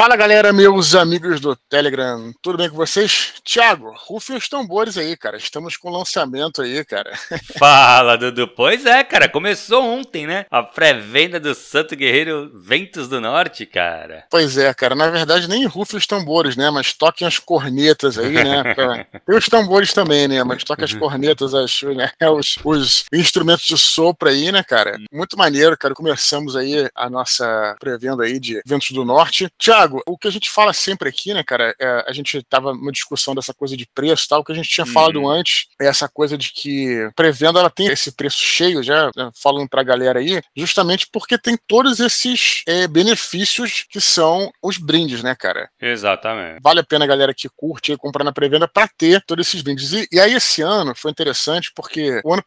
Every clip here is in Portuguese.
Fala galera, meus amigos do Telegram, tudo bem com vocês? Thiago, rufem os tambores aí, cara. Estamos com lançamento aí, cara. Fala, Dudu. Pois é, cara, começou ontem, né? A pré-venda do Santo Guerreiro Ventos do Norte, cara. Pois é, cara. Na verdade, nem rufem os tambores, né? Mas toquem as cornetas aí, né? Tem os tambores também, né? Mas toquem as cornetas, as, né? os, os instrumentos de sopro aí, né, cara? Muito maneiro, cara. Começamos aí a nossa pré-venda aí de Ventos do Norte. Thiago, Tiago, o que a gente fala sempre aqui, né, cara, é, a gente tava numa discussão dessa coisa de preço tal, o que a gente tinha uhum. falado antes é essa coisa de que pré-venda ela tem esse preço cheio, já né, falando pra galera aí, justamente porque tem todos esses é, benefícios que são os brindes, né, cara? Exatamente. Vale a pena a galera que curte comprar na pré-venda pra ter todos esses brindes. E, e, aí esse ano foi interessante porque o ano,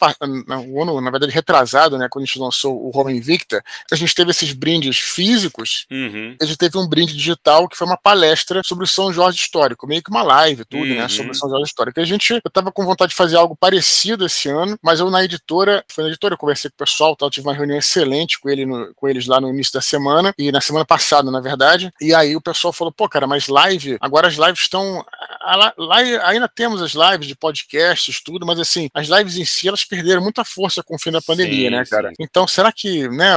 o ano, na verdade, retrasado, né, quando a gente lançou o Home Invicta, a gente teve esses brindes físicos, uhum. a gente teve um brinde digital digital, que foi uma palestra sobre o São Jorge Histórico, meio que uma live, tudo, uhum. né, sobre o São Jorge Histórico. A gente, eu tava com vontade de fazer algo parecido esse ano, mas eu na editora, foi na editora, eu conversei com o pessoal, tal, tive uma reunião excelente com, ele no, com eles lá no início da semana, e na semana passada, na verdade, e aí o pessoal falou, pô, cara, mas live, agora as lives estão, lá ainda temos as lives de podcasts, tudo, mas assim, as lives em si, elas perderam muita força com o fim da pandemia, sim, né, cara? Sim. Então, será que, né,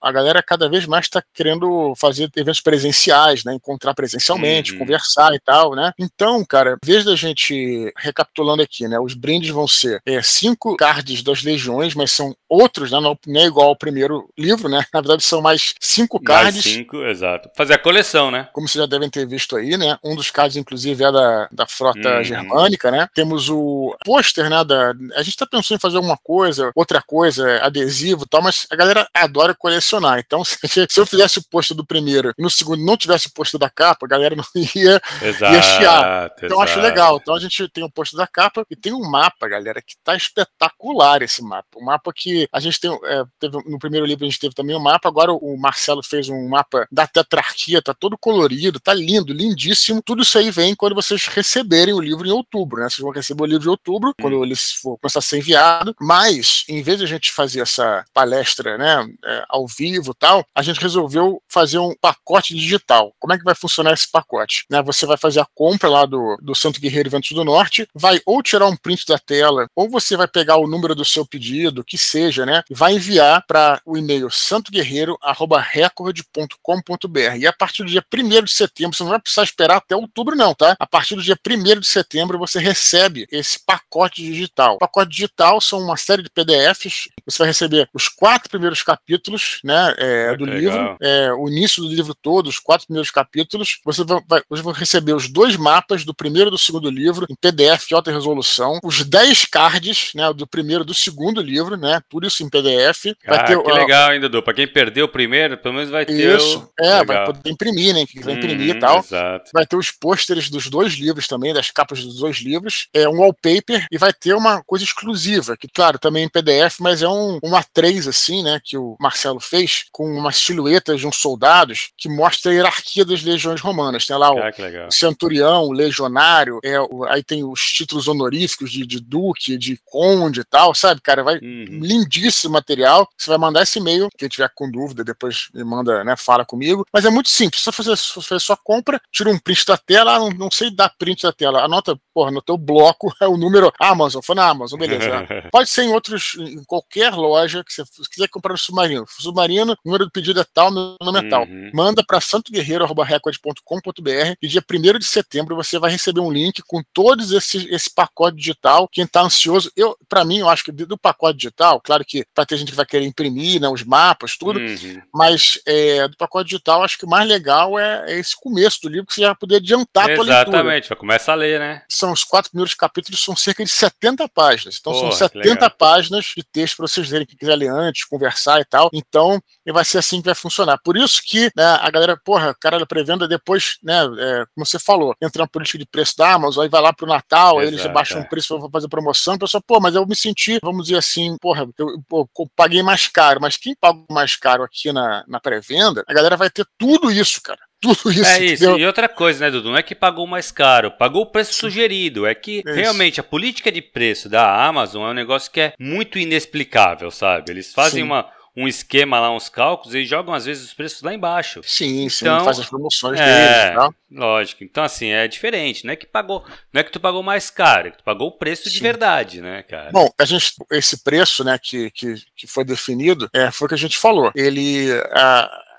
a galera cada vez mais está querendo fazer eventos presenciais, né? Encontrar presencialmente, uhum. conversar e tal, né? Então, cara, vez da gente recapitulando aqui, né? Os brindes vão ser é, cinco cards das legiões, mas são outros, né? Não, não é igual ao primeiro livro, né? Na verdade, são mais cinco cards. Mais cinco, exato. Fazer a coleção, né? Como vocês já devem ter visto aí, né? Um dos cards, inclusive, é da, da frota uhum. germânica, né? Temos o pôster, né? Da, a gente tá pensando em fazer alguma coisa, outra coisa, adesivo e tal, mas a galera adora colecionar. Então, se, eu fizesse o pôster do primeiro e no segundo não tivesse o posto da capa, a galera não ia, exato, ia chiar. Então acho legal. Então a gente tem o posto da capa e tem um mapa, galera, que tá espetacular esse mapa. O mapa que a gente tem, é, teve, no primeiro livro a gente teve também o um mapa, agora o Marcelo fez um mapa da tetrarquia, tá todo colorido, tá lindo, lindíssimo. Tudo isso aí vem quando vocês receberem o livro em outubro, né? Vocês vão receber o livro em outubro, hum. quando ele for começar a ser enviado. Mas, em vez de a gente fazer essa palestra, né, é, ao vivo tal, a gente resolveu fazer um pacote digital. Como é que vai funcionar esse pacote? Né, você vai fazer a compra lá do, do Santo Guerreiro Ventos do Norte, vai ou tirar um print da tela, ou você vai pegar o número do seu pedido, que seja, né? E vai enviar para o e-mail santoguerreiro.record.com.br. E a partir do dia 1 de setembro, você não vai precisar esperar até outubro, não, tá? A partir do dia 1 de setembro, você recebe esse pacote digital. O pacote digital são uma série de PDFs. Você vai receber os quatro primeiros capítulos, né? É, do livro, é, o início do livro todo, os quatro primeiros capítulos, você vai, você vai receber os dois mapas do primeiro e do segundo livro em PDF de alta resolução, os 10 cards, né, do primeiro e do segundo livro, né, tudo isso em PDF. Ah, ter, que legal ainda, Dudu. Pra quem perdeu o primeiro, pelo menos vai ter Isso, o... é, legal. vai poder imprimir, né, quem quiser imprimir e tal. Exato. Vai ter os pôsteres dos dois livros também, das capas dos dois livros, é um wallpaper e vai ter uma coisa exclusiva, que claro, também em PDF, mas é um, um A3 assim, né, que o Marcelo fez, com umas silhuetas de uns soldados que mostra a hierarquia das legiões romanas. Tem lá o, ah, o centurião, o legionário, é, o, aí tem os títulos honoríficos de, de, duque, de conde e tal, sabe, cara? Vai uhum. Lindíssimo material. Você vai mandar esse e-mail, quem tiver com dúvida, depois me manda, né, fala comigo. Mas é muito simples, só fazer, fazer sua compra, tira um print da tela, não, não sei dar print da tela, anota, porra, no teu bloco é o número Amazon, foi na Amazon, beleza. Pode ser em outros, em qualquer loja que você quiser comprar no Submarino. Submarino, número do pedido é tal, meu nome é tal. Uhum. Manda para Santo Guerreiro record.com.br e dia 1 de setembro você vai receber um link com todos esse, esse pacote digital. Quem está ansioso, eu, para mim, eu acho que do pacote digital, claro que para ter gente que vai querer imprimir né, os mapas, tudo, uhum. mas é, do pacote digital, acho que o mais legal é, é, esse começo do livro que você já vai poder adiantar a tua leitura. Exatamente, vai começar a ler, né? São os quatro primeiros capítulos, são cerca de 70 páginas. Então Porra, são 70 páginas de texto para vocês lerem, quem quiser ler antes, conversar e tal. Então, vai ser assim que vai funcionar. Por isso que né, a galera, porra, cara da pré-venda depois, né, é, como você falou, entra na política de preço da Amazon, aí vai lá pro Natal, Exato, aí eles baixam é. o preço para fazer promoção, o pessoal, pô, mas eu me senti, vamos dizer assim, porra, eu, pô, paguei mais caro, mas quem pagou mais caro aqui na, na pré-venda, a galera vai ter tudo isso, cara tudo isso. É isso. E outra coisa, né, Dudu? Não é que pagou mais caro, pagou o preço sugerido. É que é realmente a política de preço da Amazon é um negócio que é muito inexplicável, sabe? Eles fazem uma, um esquema lá, uns cálculos, eles jogam às vezes os preços lá embaixo. Sim, sim, Então, faz as promoções é, deles tal. Lógico. Então, assim, é diferente. Não é que pagou. Não é que tu pagou mais caro, é que tu pagou o preço de Sim. verdade, né, cara? Bom, a gente, esse preço, né, que, que, que foi definido, é, foi o que a gente falou. Ele,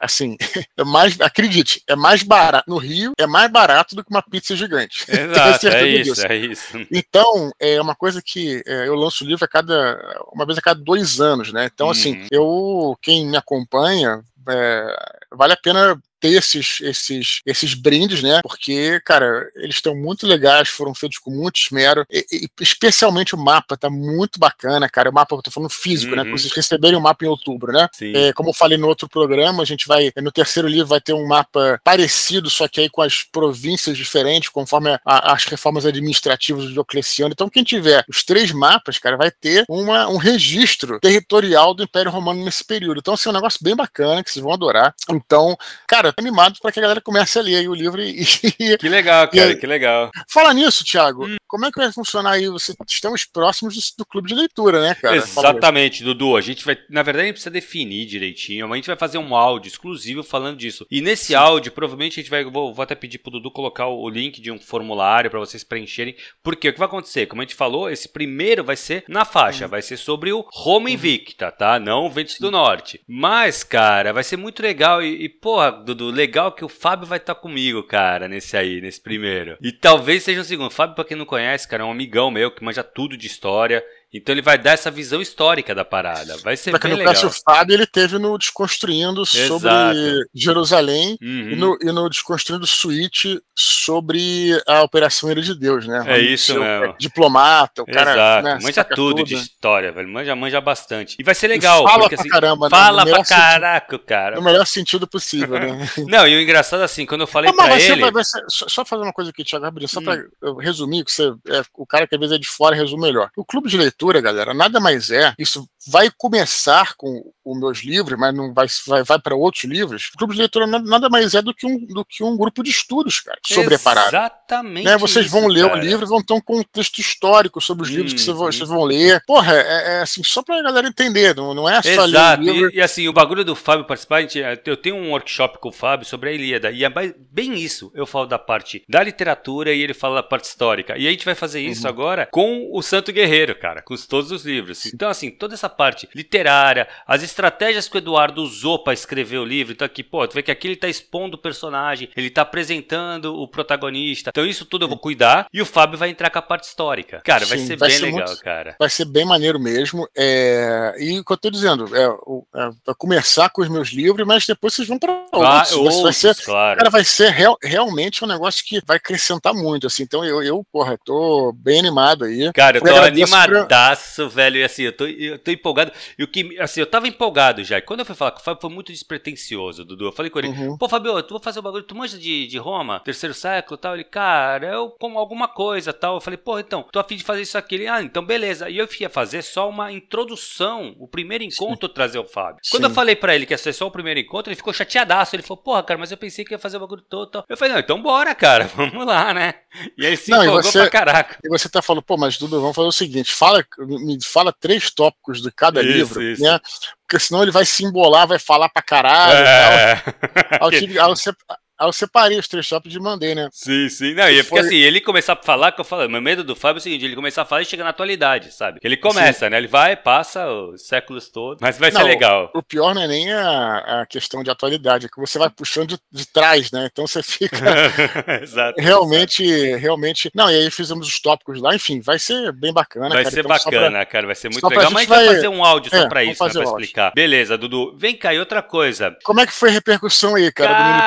assim, é mais, acredite, é mais barato no Rio, é mais barato do que uma pizza gigante. Exato, é isso, disso. é isso. Então, é uma coisa que é, eu lanço o livro a cada uma vez a cada dois anos, né? Então, assim, Uhum. eu quem me acompanha é, vale a pena ter esses, esses, esses brindes, né? Porque, cara, eles estão muito legais, foram feitos com muito esmero, e, e especialmente o mapa tá muito bacana, cara. O mapa, eu tô falando físico, né? Uhum. Quando vocês receberem o mapa em outubro, né? É, como eu falei no outro programa, a gente vai. No terceiro livro vai ter um mapa parecido, só que aí com as províncias diferentes, conforme a- a- as reformas administrativas do Diocleciano. Então, quem tiver os três mapas, cara, vai ter uma, um registro territorial do Império Romano nesse período. Então, assim, é um negócio bem bacana que vocês vão adorar. Então, cara, animado para que a galera comece a ler aí o livro e. e- Que legal, E cara, aí- que legal. Fala nisso, Thiago. Hum. Como é que vai funcionar aí? Você, estamos próximos do, do clube de leitura, né, cara? Exatamente, Dudu. A gente vai. Na verdade, a gente precisa definir direitinho, mas a gente vai fazer um áudio exclusivo falando disso. E nesse áudio, provavelmente a gente vai. Vou, vou até pedir pro Dudu colocar o, o link de um formulário para vocês preencherem. Porque o que vai acontecer? Como a gente falou, esse primeiro vai ser na faixa, vai ser sobre o Roma Invicta, tá? Não o Ventos do Norte. Mas, cara, vai ser muito legal. E, e, porra, Dudu, legal que o Fábio vai estar comigo, cara, nesse aí, nesse primeiro. E talvez seja o segundo. Fábio, pra quem não conhece, cara, é um amigão meu que manja tudo de história. Então ele vai dar essa visão histórica da parada. Vai ser Pra quem bem legal. conhece o Fábio, ele teve no Desconstruindo sobre Exato. Jerusalém Uhum. e, no, e no Desconstruindo Suíte sobre a Operação Ira de Deus, né? É isso Seu mesmo. diplomata, o cara. Exato, né, manja saca tudo, de história, velho. Manja, manja bastante. E vai ser legal, fala porque pra assim. caramba, né? fala No pra caraca, cara. No melhor sentido possível, né? Não, e o engraçado assim, quando eu falei Não, pra ele. vai- vai ser- só, só fazer uma coisa aqui, Thiago, rapidinho, só Hum. pra eu resumir, que você é o cara que às vezes é de fora resume melhor. O clube de leitura, galera, nada mais é, isso vai começar com os meus livros, mas não vai, vai, vai para outros livros. O clube de leitura nada, mais é do que, um, do que um grupo de estudos, cara, sobre a parada. Exatamente. Né, vocês isso, vão ler cara. o livro e vão ter um contexto histórico sobre os livros que vocês vão, Uhum. vocês vão ler. Porra, é, é assim, só pra galera entender, não, não é só Exato, ler o livro. e, e assim, o bagulho do Fábio participar, gente- eu tenho um workshop com o Fábio sobre a Ilíada, e é bem isso. Eu falo da parte da literatura e ele fala da parte histórica. E a gente vai fazer isso Uhum. agora com o Santo Guerreiro, cara, com os- todos os livros. Então, assim, toda essa parte literária, as estratégias que o Eduardo usou pra escrever o livro. Então, aqui, pô, tu vê que aqui ele tá expondo o personagem, ele tá apresentando o protagonista. Então, isso tudo eu vou cuidar. E o Fábio vai entrar com a parte histórica. Cara, vai Sim, ser vai bem ser legal, muito- cara. Vai ser bem maneiro mesmo. É... E o que eu tô dizendo, é, é, começar com os meus livros, mas depois vocês vão para Ah, outros. Vai- outros, ser, claro. cara, vai ser real- realmente um negócio que vai acrescentar muito. Assim. Então eu, eu, porra, tô bem animado aí. Cara, eu Eu tô animadaço, velho. E assim, eu tô, eu tô empolgado. E o que, assim, eu tava empolgado já. E quando eu fui falar com o Fábio, foi muito despretensioso, Dudu. Eu falei com ele, Uhum. pô, Fabio, tu vou fazer o bagulho, tu manja de, de Roma, terceiro século e tal. Ele, cara, eu como alguma coisa tal. Eu falei, pô, então, tô afim de fazer isso aqui. Ele, ah, então beleza. E eu ia fazer só uma introdução, o primeiro encontro trazer o Fábio. Quando Sim. eu falei pra ele que ia ser só o primeiro encontro, ele ficou chateadaço. Ele falou, porra, cara, mas eu pensei que ia fazer o bagulho todo. Tal. Eu falei, não, então bora, cara, vamos lá, né? E aí se Não, empolgou você- pra caraca. E você tá falando, pô, mas Dudu, vamos fazer o seguinte: fala, me fala três tópicos de cada Isso, livro, isso. né? Porque senão ele vai se embolar, vai falar pra caralho e É. tal. Aí eu, tive- aí eu sep- aí eu separei os três tópicos e mandei, né? Sim, sim. Não, e é porque Foi- assim, ele começar a falar, que eu falo, meu medo do Fábio é o seguinte, ele começar a falar e chega na atualidade, sabe? Ele começa, né? Ele vai, passa os séculos todos, mas vai ser Não, legal. O pior não é nem a, a questão de atualidade, é que você vai puxando de, de trás, né? Então você fica Exato. realmente, realmente. Não, e aí fizemos os tópicos lá, enfim, vai ser bem bacana. Vai cara. ser Então, só pra- bacana, cara, vai ser muito legal. Mas a gente vai vai- fazer um áudio só É, pra isso, né, pra explicar. Beleza, Dudu. Vem cá, e outra coisa. Como é que foi a repercussão aí, cara, do mini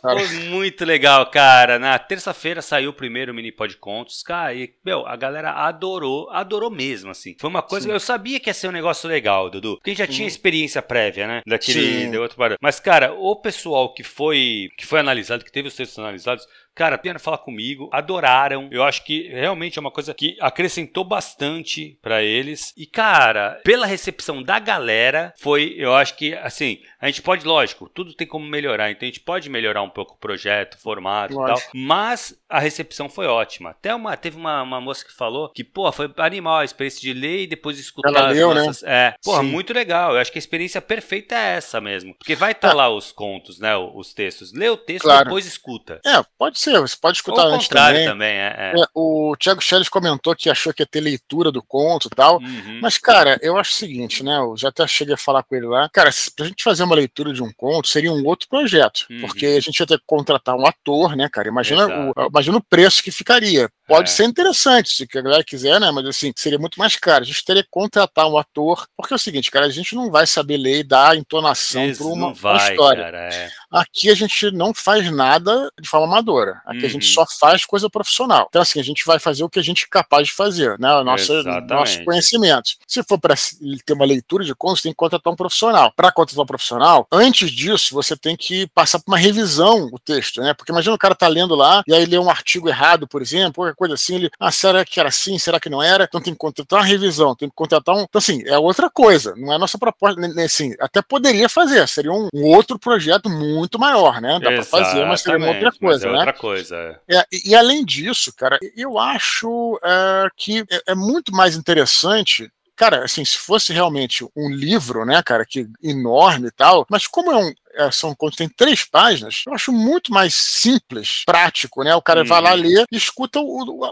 falo, cara? Foi muito legal, cara. Na terça-feira saiu o primeiro mini pod contos, cara, e, meu, a galera adorou, adorou mesmo, assim. Foi uma coisa Sim. que eu sabia que ia ser um negócio legal, Dudu. Porque já tinha Uhum. experiência prévia, né? Daquele Sim. de outro barulho. Mas, cara, o pessoal que foi que foi analisado, que teve os textos analisados, Cara, vieram falar comigo, adoraram. Eu acho que realmente é uma coisa que acrescentou bastante pra eles. E, cara, pela recepção da galera, foi, eu acho que, assim, a gente pode, lógico, tudo tem como melhorar, então a gente pode melhorar um pouco o projeto, o formato e tal. Mas a recepção foi ótima. Até uma, teve uma, uma moça que falou que, pô, foi animal a experiência de ler e depois escutar Ela as leu, né? nossas. É, porra, Sim. muito legal. Eu acho que a experiência perfeita é essa mesmo. Porque vai estar É. lá os contos, né? Os textos. Lê o texto e Claro. depois escuta. É, pode ser, você pode escutar antes também. também, é. é. É, o Thiago Schelles comentou que achou que ia ter leitura do conto e tal. Uhum. Mas, cara, eu acho o seguinte, né? Eu já até cheguei a falar com ele lá. Cara, pra gente fazer uma leitura de um conto, seria um outro projeto. Uhum. Porque a gente ia ter que contratar um ator, né, cara? Imagina, Exato. o, imagina o preço que ficaria. Pode É. ser interessante, se a galera quiser, né? Mas assim, seria muito mais caro. A gente teria que contratar um ator. Porque é o seguinte, cara, a gente não vai saber ler e dar entonação para uma, vai, história. cara. É. Aqui a gente não faz nada de forma amadora. Aqui a gente Uhum. só faz coisa profissional. Então, assim, a gente vai fazer o que a gente é capaz de fazer, né? O nosso, Exatamente. nossos conhecimentos. Se for para ter uma leitura de contos, tem que contratar um profissional. Para contratar um profissional, antes disso, você tem que passar por uma revisão o texto, né? Porque imagina o cara tá lendo lá e aí lê um artigo errado, por exemplo, qualquer coisa assim, ele, ah, será que era assim? Será que não era? Então tem que contratar uma revisão, tem que contratar um. Então, assim, é outra coisa. Não é nossa proposta, assim, até poderia fazer, seria um, outro projeto muito maior, né? Dá para fazer, mas seria uma outra coisa, é né? outra coisa. é. É, e, e além disso, cara, eu acho é, que é, é muito mais interessante. Cara, assim, se fosse realmente um livro, né, cara, que enorme e tal, mas como é um, é, são contos, tem três páginas, eu acho muito mais simples, prático, né? O cara vai lá Uhum. ler e escuta o,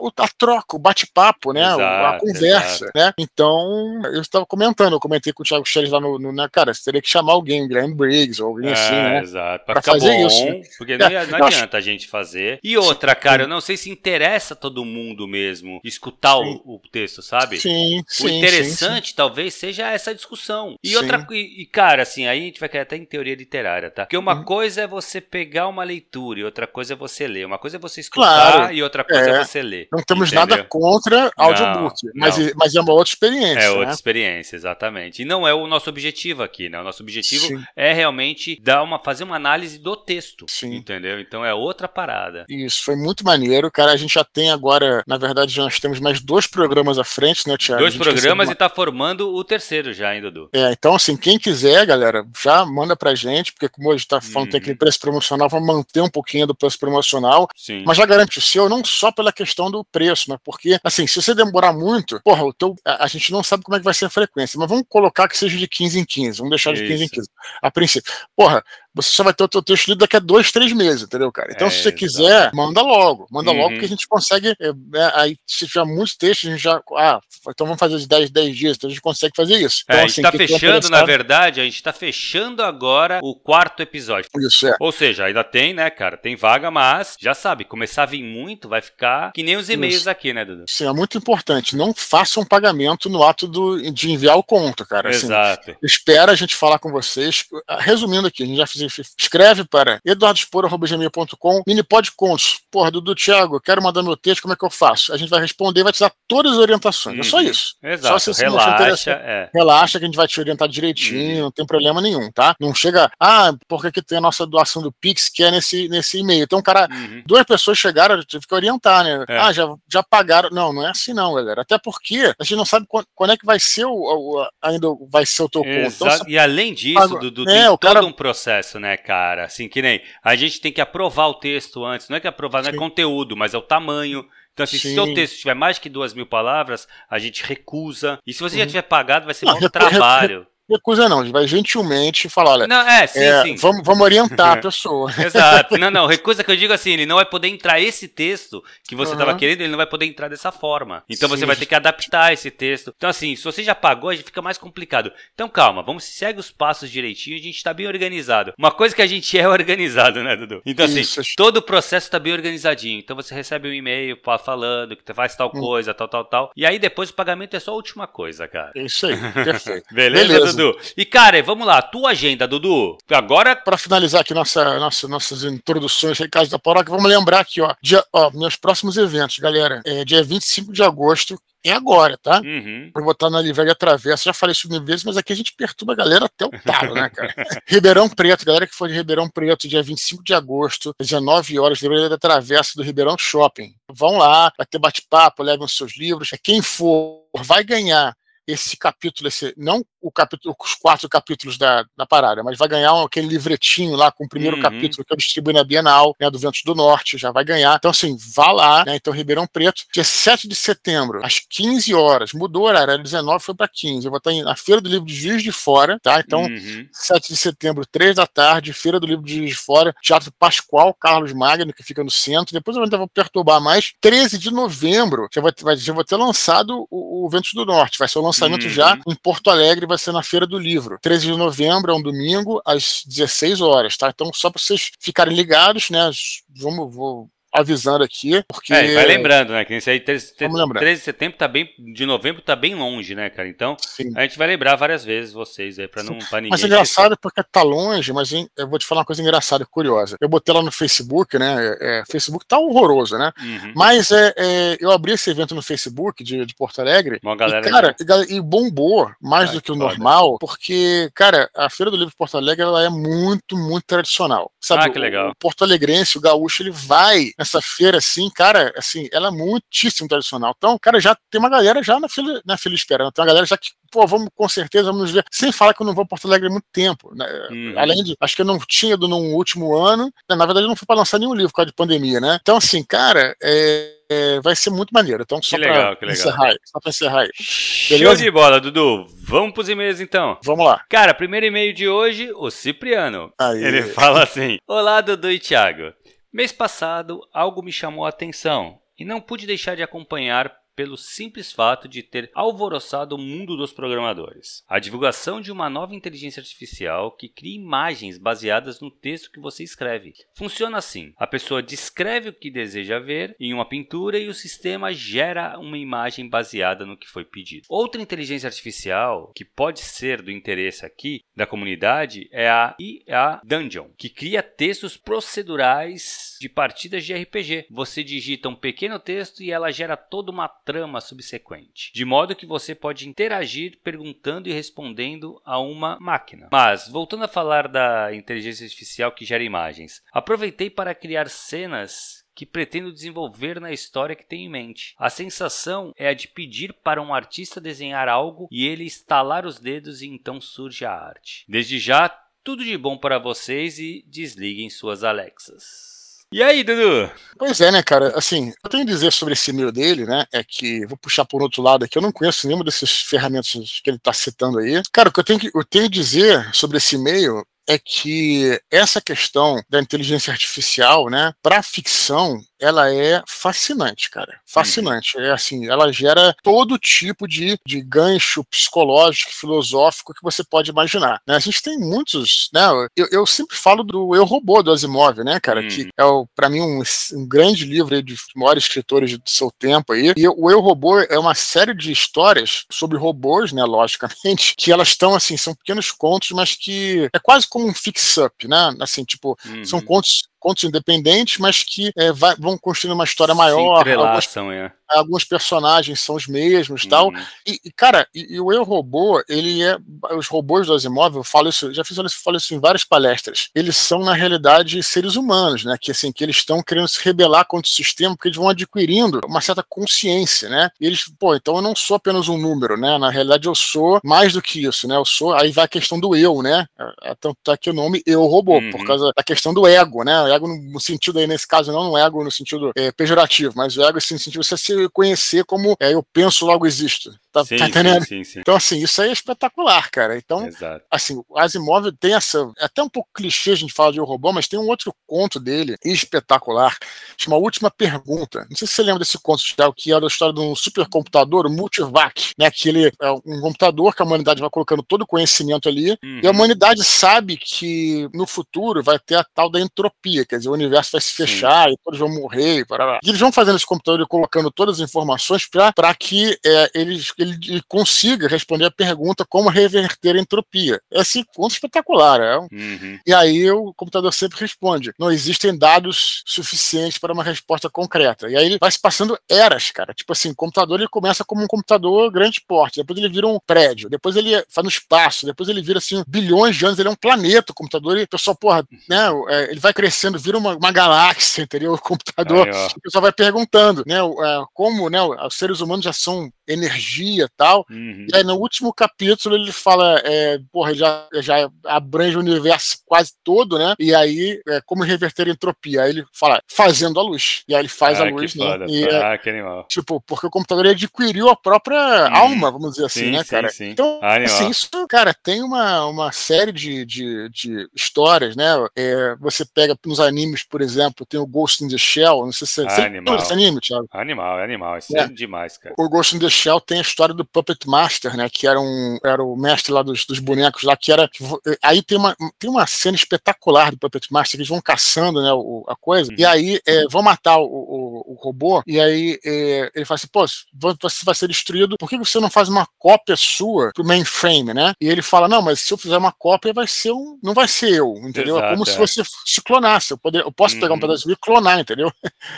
o- a troca, o bate-papo, né? o- a Exato, conversa, né? Então, eu estava comentando, eu comentei com o Thiago Scheres lá no, no né, cara, você teria que chamar alguém, Graham Briggs ou alguém assim, É, né? exato. Pra, fazer bom, isso, né? porque não, É, não eu acho- adianta a gente fazer. E outra, cara, eu não sei se interessa todo mundo mesmo escutar Sim. o, o texto, sabe? Sim, O sim, sim, interessante talvez seja essa discussão. E Sim. outra e, cara, assim, aí a gente vai cair até em teoria literária, tá? Porque uma Uhum. coisa é você pegar uma leitura e outra coisa é você ler. Uma coisa é você escutar Claro, e outra coisa é, é. você ler. Não temos Entendeu? nada contra audiobook, Não, mas, não. mas é uma outra experiência. É né? outra experiência, exatamente. E não é o nosso objetivo aqui, né? O nosso objetivo Sim. é realmente dar uma, fazer uma análise do texto. Sim. Entendeu? Então é outra parada. Isso, foi muito maneiro, cara. A gente já tem agora, na verdade, nós temos mais dois programas à frente, né, Thiago? Dois programas recebe e tá formando o terceiro já, hein, Dudu? uma- É, então, assim, quem quiser, galera, já manda pra gente, porque como hoje tá falando, tem Uhum. aquele preço promocional, vamos manter um pouquinho do preço promocional, Sim. mas já garante o seu, não só pela questão do preço, né? Porque, assim, se você demorar muito, porra, o teu, a, a gente não sabe como é que vai ser a frequência, mas vamos colocar que seja de 15 em 15, vamos deixar de 15 em Isso. 15. A princípio. Porra, você só vai ter o teu texto lido daqui a dois, três meses, entendeu, cara? Então, É, se você quiser, manda logo, manda Uhum. logo, que a gente consegue. é, é, aí, se tiver muitos textos, a gente já. Ah, então vamos fazer de 10, 10 dias, então a gente consegue fazer isso. É, Então, a gente tá quem tiver fechando, na verdade, a gente tá fechando agora o quarto episódio. Isso, é. Ou seja, ainda tem, né, cara? Tem vaga, mas já sabe, começar a vir muito, vai ficar que nem os e-mails Isso. aqui, né, Dudu? Sim, é muito importante. Não faça um pagamento no ato do, de enviar o conto, cara. Assim, Exato. espera a gente falar com vocês. Resumindo aqui, a gente já fez. Escreve para eduardospor.gmail.com, minipod contos. Porra, Dudu Thiago, quero mandar meu texto, como é que eu faço? A gente vai responder e vai te dar todas as orientações. É só Uhum. isso. Exato. se não for Relaxa, é. Relaxa que a gente vai te orientar direitinho, Uhum. não tem problema nenhum, tá? Não chega, ah, porque que tem a nossa doação do Pix, que é nesse, nesse e-mail. Então, cara, Uhum. duas pessoas chegaram, eu tive que orientar, né? É. Ah, já, já pagaram. Não, não é assim não, galera. Até porque a gente não sabe quando, quando é que vai ser o, o- ainda vai ser o teu conto. Então, Exato. E além disso, Dudu, é, tem todo cara- um processo, né, cara? Assim, que nem a gente tem que aprovar o texto antes. Não é que aprovar, não é Sim. conteúdo, mas é o tamanho. Então, assim, se Sim. seu texto tiver mais que duas mil palavras, a gente recusa. E se você já Uhum. tiver pagado, vai ser Não, bom trabalho. Recusa não, a gente vai gentilmente falar, olha, Não, é, sim, é, sim. Vamos, vamos orientar a pessoa. Exato. Não, não. Recusa que eu digo assim, ele não vai poder entrar esse texto que você estava Uhum. querendo, ele não vai poder entrar dessa forma. Então Sim. você vai ter que adaptar esse texto. Então, assim, se você já pagou, a gente fica mais complicado. Então, calma, vamos segue os passos direitinho, a gente está bem organizado. Uma coisa que a gente é organizado, né, Dudu? Então, assim, Isso. todo o processo está bem organizadinho. Então você recebe um e-mail falando que faz tal Hum. coisa, tal, tal, tal. E aí depois o pagamento é só a última coisa, cara. É isso aí, perfeito. Beleza, Beleza. Dudu? E, cara, vamos lá, tua agenda, Dudu. Agora Para finalizar aqui nossa, nossa, nossas introduções, recados da paróquia, vamos lembrar aqui, ó, dia, ó, meus próximos eventos, galera. É dia 25 de agosto, é agora, tá? Uhum. Vou estar na Livraria Travessa, já falei isso mil vezes, mas aqui a gente perturba a galera até o talo, né, cara? Ribeirão Preto, galera que for de Ribeirão Preto, dia 25 de agosto, às 19 horas, Livraria da Travessa do Ribeirão Shopping. Vão lá, vai ter bate-papo, levem os seus livros. Quem for vai ganhar esse capítulo, esse, não capítulo, os quatro capítulos da, da parada, mas vai ganhar um, aquele livretinho lá com o primeiro uhum. capítulo que eu distribuí na Bienal, né, do Ventos do Norte, já vai ganhar. Então, assim, vá lá, né? Então, Ribeirão Preto, dia 7 de setembro, às 15 horas. Mudou o horário, era 19, foi para 15. Eu vou estar na Feira do Livro de Juiz de Fora, tá? Então, uhum. 7 de setembro, 3 da tarde, Feira do Livro de Juiz de Fora, Teatro Pascoal Carlos Magno, que fica no centro. Depois eu ainda vou perturbar mais. 13 de novembro, já, vai, já vou ter lançado o, o Ventos do Norte. Vai ser o lançamento uhum. já em Porto Alegre, vai ser na Feira do Livro. 13 de novembro é um domingo, às 16 horas, tá? Então, só para vocês ficarem ligados, né? Vamos, vou avisando aqui, porque. É, vai lembrando, né? Que isso aí, 13, 13 de setembro tá bem. De novembro tá bem longe, né, cara? Então, Sim. a gente vai lembrar várias vezes vocês aí, pra, não, pra ninguém. Mas é engraçado porque tá longe, mas eu vou te falar uma coisa engraçada, curiosa. Eu botei lá no Facebook, né? É, é Facebook tá horroroso, né? Uhum. Mas é, é, eu abri esse evento no Facebook de, de Porto Alegre. Uma galera e, cara, e, bombou mais Ai, do que o normal, porque, cara, a Feira do Livro de Porto Alegre ela é muito, muito tradicional. Sabe? Ah, que legal. O Porto Alegrense, o gaúcho, ele vai essa feira, assim, cara, assim, ela é muitíssimo tradicional. Então, cara, já tem uma galera já na fila, na fila esperando. Tem uma galera já que, pô, vamos com certeza, vamos ver. Sem falar que eu não vou a Porto Alegre há muito tempo. Né? Uhum. Além de, acho que eu não tinha ido no último ano. Na verdade, eu não fui para lançar nenhum livro por causa de pandemia, né? Então, assim, cara, é. É, vai ser muito maneiro. Então, só para encerrar, só para encerrar aí. Show de bola, Dudu. Vamos pros e-mails então. Vamos lá. Cara, primeiro e-mail de hoje, o Cipriano. Aí. Ele fala assim: Olá, Dudu e Thiago. Mês passado, algo me chamou a atenção e não pude deixar de acompanhar pelo simples fato de ter alvoroçado o mundo dos programadores. A divulgação de uma nova inteligência artificial que cria imagens baseadas no texto que você escreve. Funciona assim: a pessoa descreve o que deseja ver em uma pintura e o sistema gera uma imagem baseada no que foi pedido. Outra inteligência artificial que pode ser do interesse aqui da comunidade é a IA Dungeon, que cria textos procedurais de partidas de RPG. Você digita um pequeno texto e ela gera toda uma trama subsequente, de modo que você pode interagir perguntando e respondendo a uma máquina. Mas, voltando a falar da inteligência artificial que gera imagens, aproveitei para criar cenas que pretendo desenvolver na história que tenho em mente. A sensação é a de pedir para um artista desenhar algo e ele estalar os dedos e então surge a arte. Desde já, tudo de bom para vocês e desliguem suas Alexas. E aí, Dudu? Pois é, né, cara? Assim, eu tenho a dizer sobre esse e-mail dele, né? É que, vou puxar por outro lado aqui, eu não conheço nenhuma dessas ferramentas que ele está citando aí. Cara, o que eu tenho, que, eu tenho a dizer sobre esse e-mail é que essa questão da inteligência artificial, né, para ficção, ela é fascinante, cara. Fascinante. É assim, ela gera todo tipo de, de gancho psicológico, filosófico que você pode imaginar. Né? A gente tem muitos, né? Eu, eu sempre falo do Eu Robô do Asimov, né, cara? Hum. Que é, para mim, um, um, grande livro aí dos maiores escritores do seu tempo aí. E o Eu Robô é uma série de histórias sobre robôs, né, logicamente, que elas estão, assim, são pequenos contos, mas que é quase como um fix-up, né? Assim, tipo, uhum. são contos contos independentes, mas que é, vai, vão construindo uma história maior. Se entrelaçam, alguns, é alguns personagens são os mesmos uhum. tal. E, e, cara, e, e, o Eu Robô, ele é. Os robôs do Asimov, eu falo isso, já fiz eu falo isso em várias palestras. Eles são, na realidade, seres humanos, né? Que assim, que eles estão querendo se rebelar contra o sistema, porque eles vão adquirindo uma certa consciência, né? E eles, pô, então eu não sou apenas um número, né? Na realidade, eu sou mais do que isso, né? Eu sou. Aí vai a questão do eu, né? É, é tanto tá aqui o nome Eu Robô, uhum. por causa da questão do ego, né? Ego no sentido aí, nesse caso, não no ego no sentido é, pejorativo, mas o ego, assim, no sentido de você se conhecer como é, eu penso, logo existo. Tá, sim, tá entendendo? Sim, sim, então, assim, isso aí é espetacular, cara. Então, Exato. assim, o Asimov tem essa. É até um pouco clichê a gente fala de o robô, mas tem um outro conto dele, espetacular, chama Última Pergunta. Não sei se você lembra desse conto, Thiago, que era a história de um supercomputador, o Multivac, né? Que ele é um computador que a humanidade vai colocando todo o conhecimento ali, uhum. e a uhum. humanidade sabe que no futuro vai ter a tal da entropia, quer dizer, o universo vai se fechar e todos vão morrer. E, e eles vão fazendo esse computador e colocando todas as informações para que é, eles ele consiga responder a pergunta como reverter a entropia. Esse conto espetacular. É? Uhum. E aí o computador sempre responde: não existem dados suficientes para uma resposta concreta. E aí ele vai se passando eras, cara. Tipo assim, o computador ele começa como um computador grande porte, depois ele vira um prédio, depois ele faz no espaço, depois ele vira assim, bilhões de anos, ele é um planeta, o computador, e o pessoal, porra, né, é, ele vai crescendo, vira uma, uma galáxia, entendeu? O computador, aí, o pessoal vai perguntando, né, é, como, né, os seres humanos já são energia e tal. Uhum. E aí no último capítulo ele fala, é, porra, já, já abrange o universo quase todo, né? E aí, é, como reverter a entropia? Aí ele fala, fazendo a luz. E aí ele faz ah, a luz, né? foda. E, é, ah, que animal. Tipo, porque o computador adquiriu a própria Uhum. alma, vamos dizer assim, Sim, né, sim, cara? sim. Então, Animal. assim, isso, cara, tem uma, uma série de, de, de histórias, né? É, você pega nos animes, por exemplo, tem o Ghost in the Shell, não sei se você você Animal. desse anime, Thiago? Animal, é animal. Isso É. é demais, cara. O Ghost in the Shell tem a história do Puppet Master, né? Que era, um, era o mestre lá dos, dos bonecos lá, que era. vo- Aí tem uma, tem uma cena espetacular do Puppet Master, que eles vão caçando né, o- a coisa, Uhum. e aí é, vão matar o, o, o robô, e aí é, ele fala assim: pô, vo- você vai ser destruído, por que você não faz uma cópia sua pro mainframe, né? E ele fala: não, mas se eu fizer uma cópia, vai ser um. Não vai ser eu, entendeu? é como Exato, se é. você se clonasse. Eu, poder, eu posso pegar um Uhum. pedaço de e clonar, entendeu?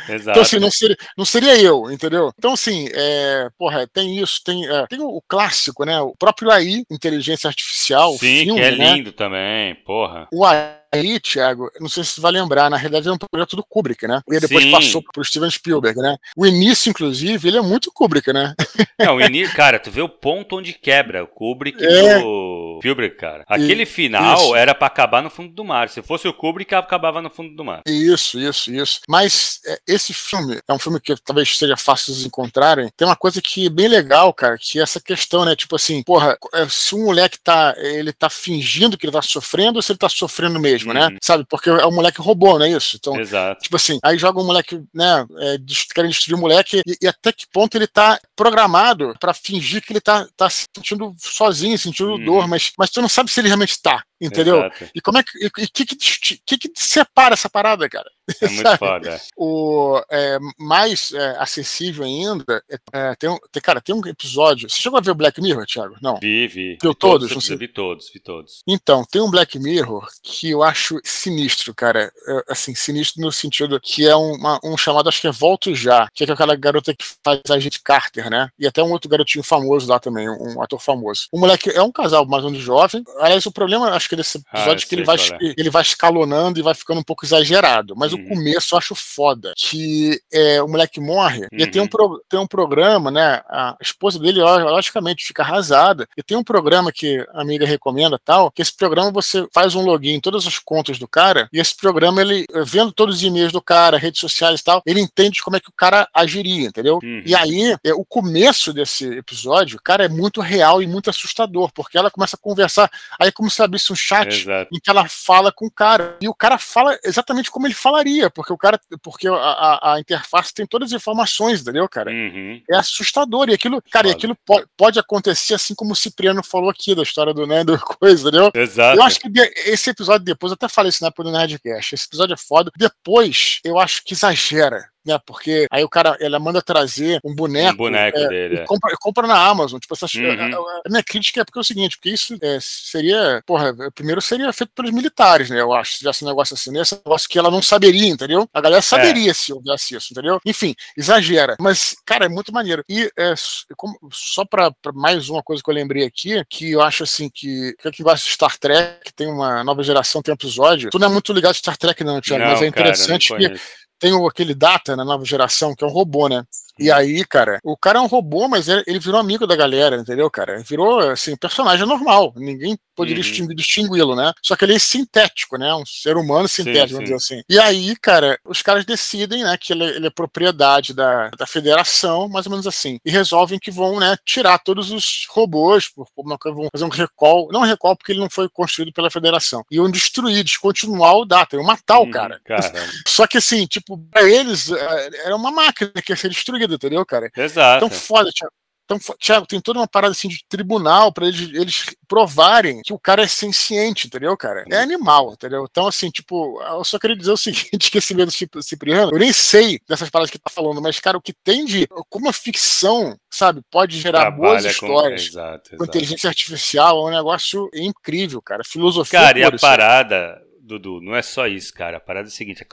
Exato. Então, assim, não seria, não seria eu, entendeu? Então, assim, é, porra, tem isso, tem, é, tem o, o clássico, né? O próprio AI, inteligência artificial, Sim, filme, que é né? lindo também, porra. O AI, Thiago, não sei se você vai lembrar, na realidade é um projeto do Kubrick, né? E depois Sim. passou pro Steven Spielberg, né? O início, inclusive, ele é muito Kubrick, né? Não, o ini... cara, tu vê o ponto onde quebra o Kubrick É. do Spielberg, cara. Aquele final isso. era pra acabar no fundo do mar. Se fosse o Kubrick, acabava no fundo do mar. Isso, isso, isso. Mas é, esse filme é um filme que talvez seja fácil de encontrarem. Tem uma coisa que é bem legal, cara, que é essa questão, né? Tipo assim, porra, é, se um moleque tá, ele tá fingindo que ele tá sofrendo ou se ele tá sofrendo mesmo, né? Uhum. Sabe? Porque é um moleque robô, não é isso? Então, Exato. Tipo assim, aí joga um moleque, né? É, querem destruir o moleque, e, e até que ponto ele tá programado pra fingir que ele tá, tá se sentindo sozinho, sentindo Uhum. dor, mas, mas tu não sabe se ele realmente tá, entendeu? Exato. E como é que. E o que, que, que que separa essa parada, cara? É muito foda. O é, mais é, acessível ainda, é, é, tem, um, tem, cara, tem um episódio. Você chegou a ver o Black Mirror, Thiago? Não. Vi, vi. Viu Vi todos, todos? Vi todos, vi todos. Então, tem um Black Mirror que eu acho sinistro, cara. É, Assim, sinistro no sentido que é uma- um chamado, acho que é Volto Já, que é aquela garota que faz a gente Carter, né? E até um outro garotinho famoso lá também, um ator famoso. O moleque é um casal mais ou menos jovem. Aliás, o problema, acho que desse Ah, episódio eu é que ele vai, é. ele vai escalonando e vai ficando um pouco exagerado. Mas. O começo eu acho foda. Que é, o moleque morre e Uhum. tem um, pro- tem um programa, né? A esposa dele, logicamente, fica arrasada. E tem um programa que a amiga recomenda tal, que esse programa você faz um login em todas as contas do cara, e esse programa, ele, vendo todos os e-mails do cara, redes sociais e tal, ele entende como é que o cara agiria, entendeu? Uhum. E aí, é, o começo desse episódio, cara, é muito real e muito assustador, porque ela começa a conversar, aí é como se abrisse um chat Exato. em que ela fala com o cara. E o cara fala exatamente como ele falaria, porque o cara, porque a, a, a interface tem todas as informações, entendeu, cara? Uhum. É assustador. E aquilo, cara, e Foda. aquilo po- pode acontecer assim como o Cipriano falou aqui da história do do coisa, entendeu? Exato. Eu acho que esse episódio depois, eu até falei isso na época do Nerdcast, esse episódio é foda. Depois, eu acho que exagera, né? Porque aí o cara, ela manda trazer um boneco. Um boneco é, dele, é. compra, compra na Amazon. Tipo, essa, Uhum. a, a- a minha crítica é porque é o seguinte, porque isso é, seria, porra, primeiro seria feito pelos militares, né? Eu acho, se tivesse um negócio assim, esse negócio que ela não saberia, entendeu? A galera saberia se houvesse isso, entendeu? Enfim, exagera. Mas, cara, é muito maneiro. E é, como- só pra, pra mais uma coisa que eu lembrei aqui, que eu acho assim que, que quem gosta de Star Trek, tem uma nova geração, tem episódio. Tu não é muito ligado a Star Trek, não, Thiago, Não, mas é interessante que. Tem aquele Data na nova geração, que é um robô, né? E Hum. aí, cara, o cara é um robô, mas ele virou amigo da galera, entendeu, cara? Virou, assim, personagem normal. Ninguém poderia Uhum. distingu- distingui-lo, né? Só que ele é sintético, né? Um ser humano sintético, vamos sim. dizer assim. E aí, cara, os caras decidem, né, que ele, ele é propriedade da, da federação, mais ou menos assim. E resolvem que vão, né, tirar todos os robôs, por- uma coisa, vão fazer um recall. Não um recall, porque ele não foi construído pela federação. E iam destruir, descontinuar o Data, iam matar o Uhum, cara. Caramba. Só que assim, tipo, pra eles eh, era uma máquina que ia ser destruída, entendeu, cara? Exato. Então foda, Thiago. Então, Thiago, tem toda uma parada assim de tribunal pra eles, eles provarem que o cara é senciente, entendeu, cara? É animal, entendeu? Então, assim, tipo, eu só queria dizer o seguinte: que esse medo Cip- Cipriano, eu nem sei dessas paradas que tá falando, mas, cara, o que tem de. Como a ficção, sabe, pode gerar boas Trabalha com... histórias Exato, com exato. inteligência artificial, é um negócio incrível, cara. Filosofia. Cara, e a parada Dudu, não é só isso, cara. A parada é a seguinte: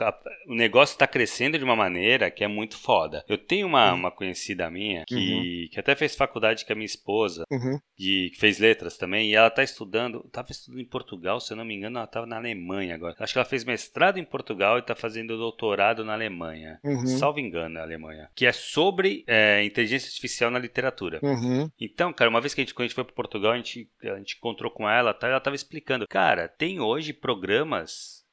o negócio tá crescendo de uma maneira que é muito foda. Eu tenho uma, uhum. uma conhecida minha que, uhum. que até fez faculdade com a minha esposa, uhum. que fez letras também, e ela tá estudando, tava estudando em Portugal, se eu não me engano, ela tava na Alemanha agora. Acho que ela fez mestrado em Portugal e tá fazendo doutorado na Alemanha. Uhum. Salvo engano, na Alemanha. Que é sobre é, inteligência artificial na literatura. Uhum. Então, cara, uma vez que a gente, quando a gente foi para Portugal, a gente, a gente encontrou com ela, tá, ela tava explicando. Cara, tem hoje programas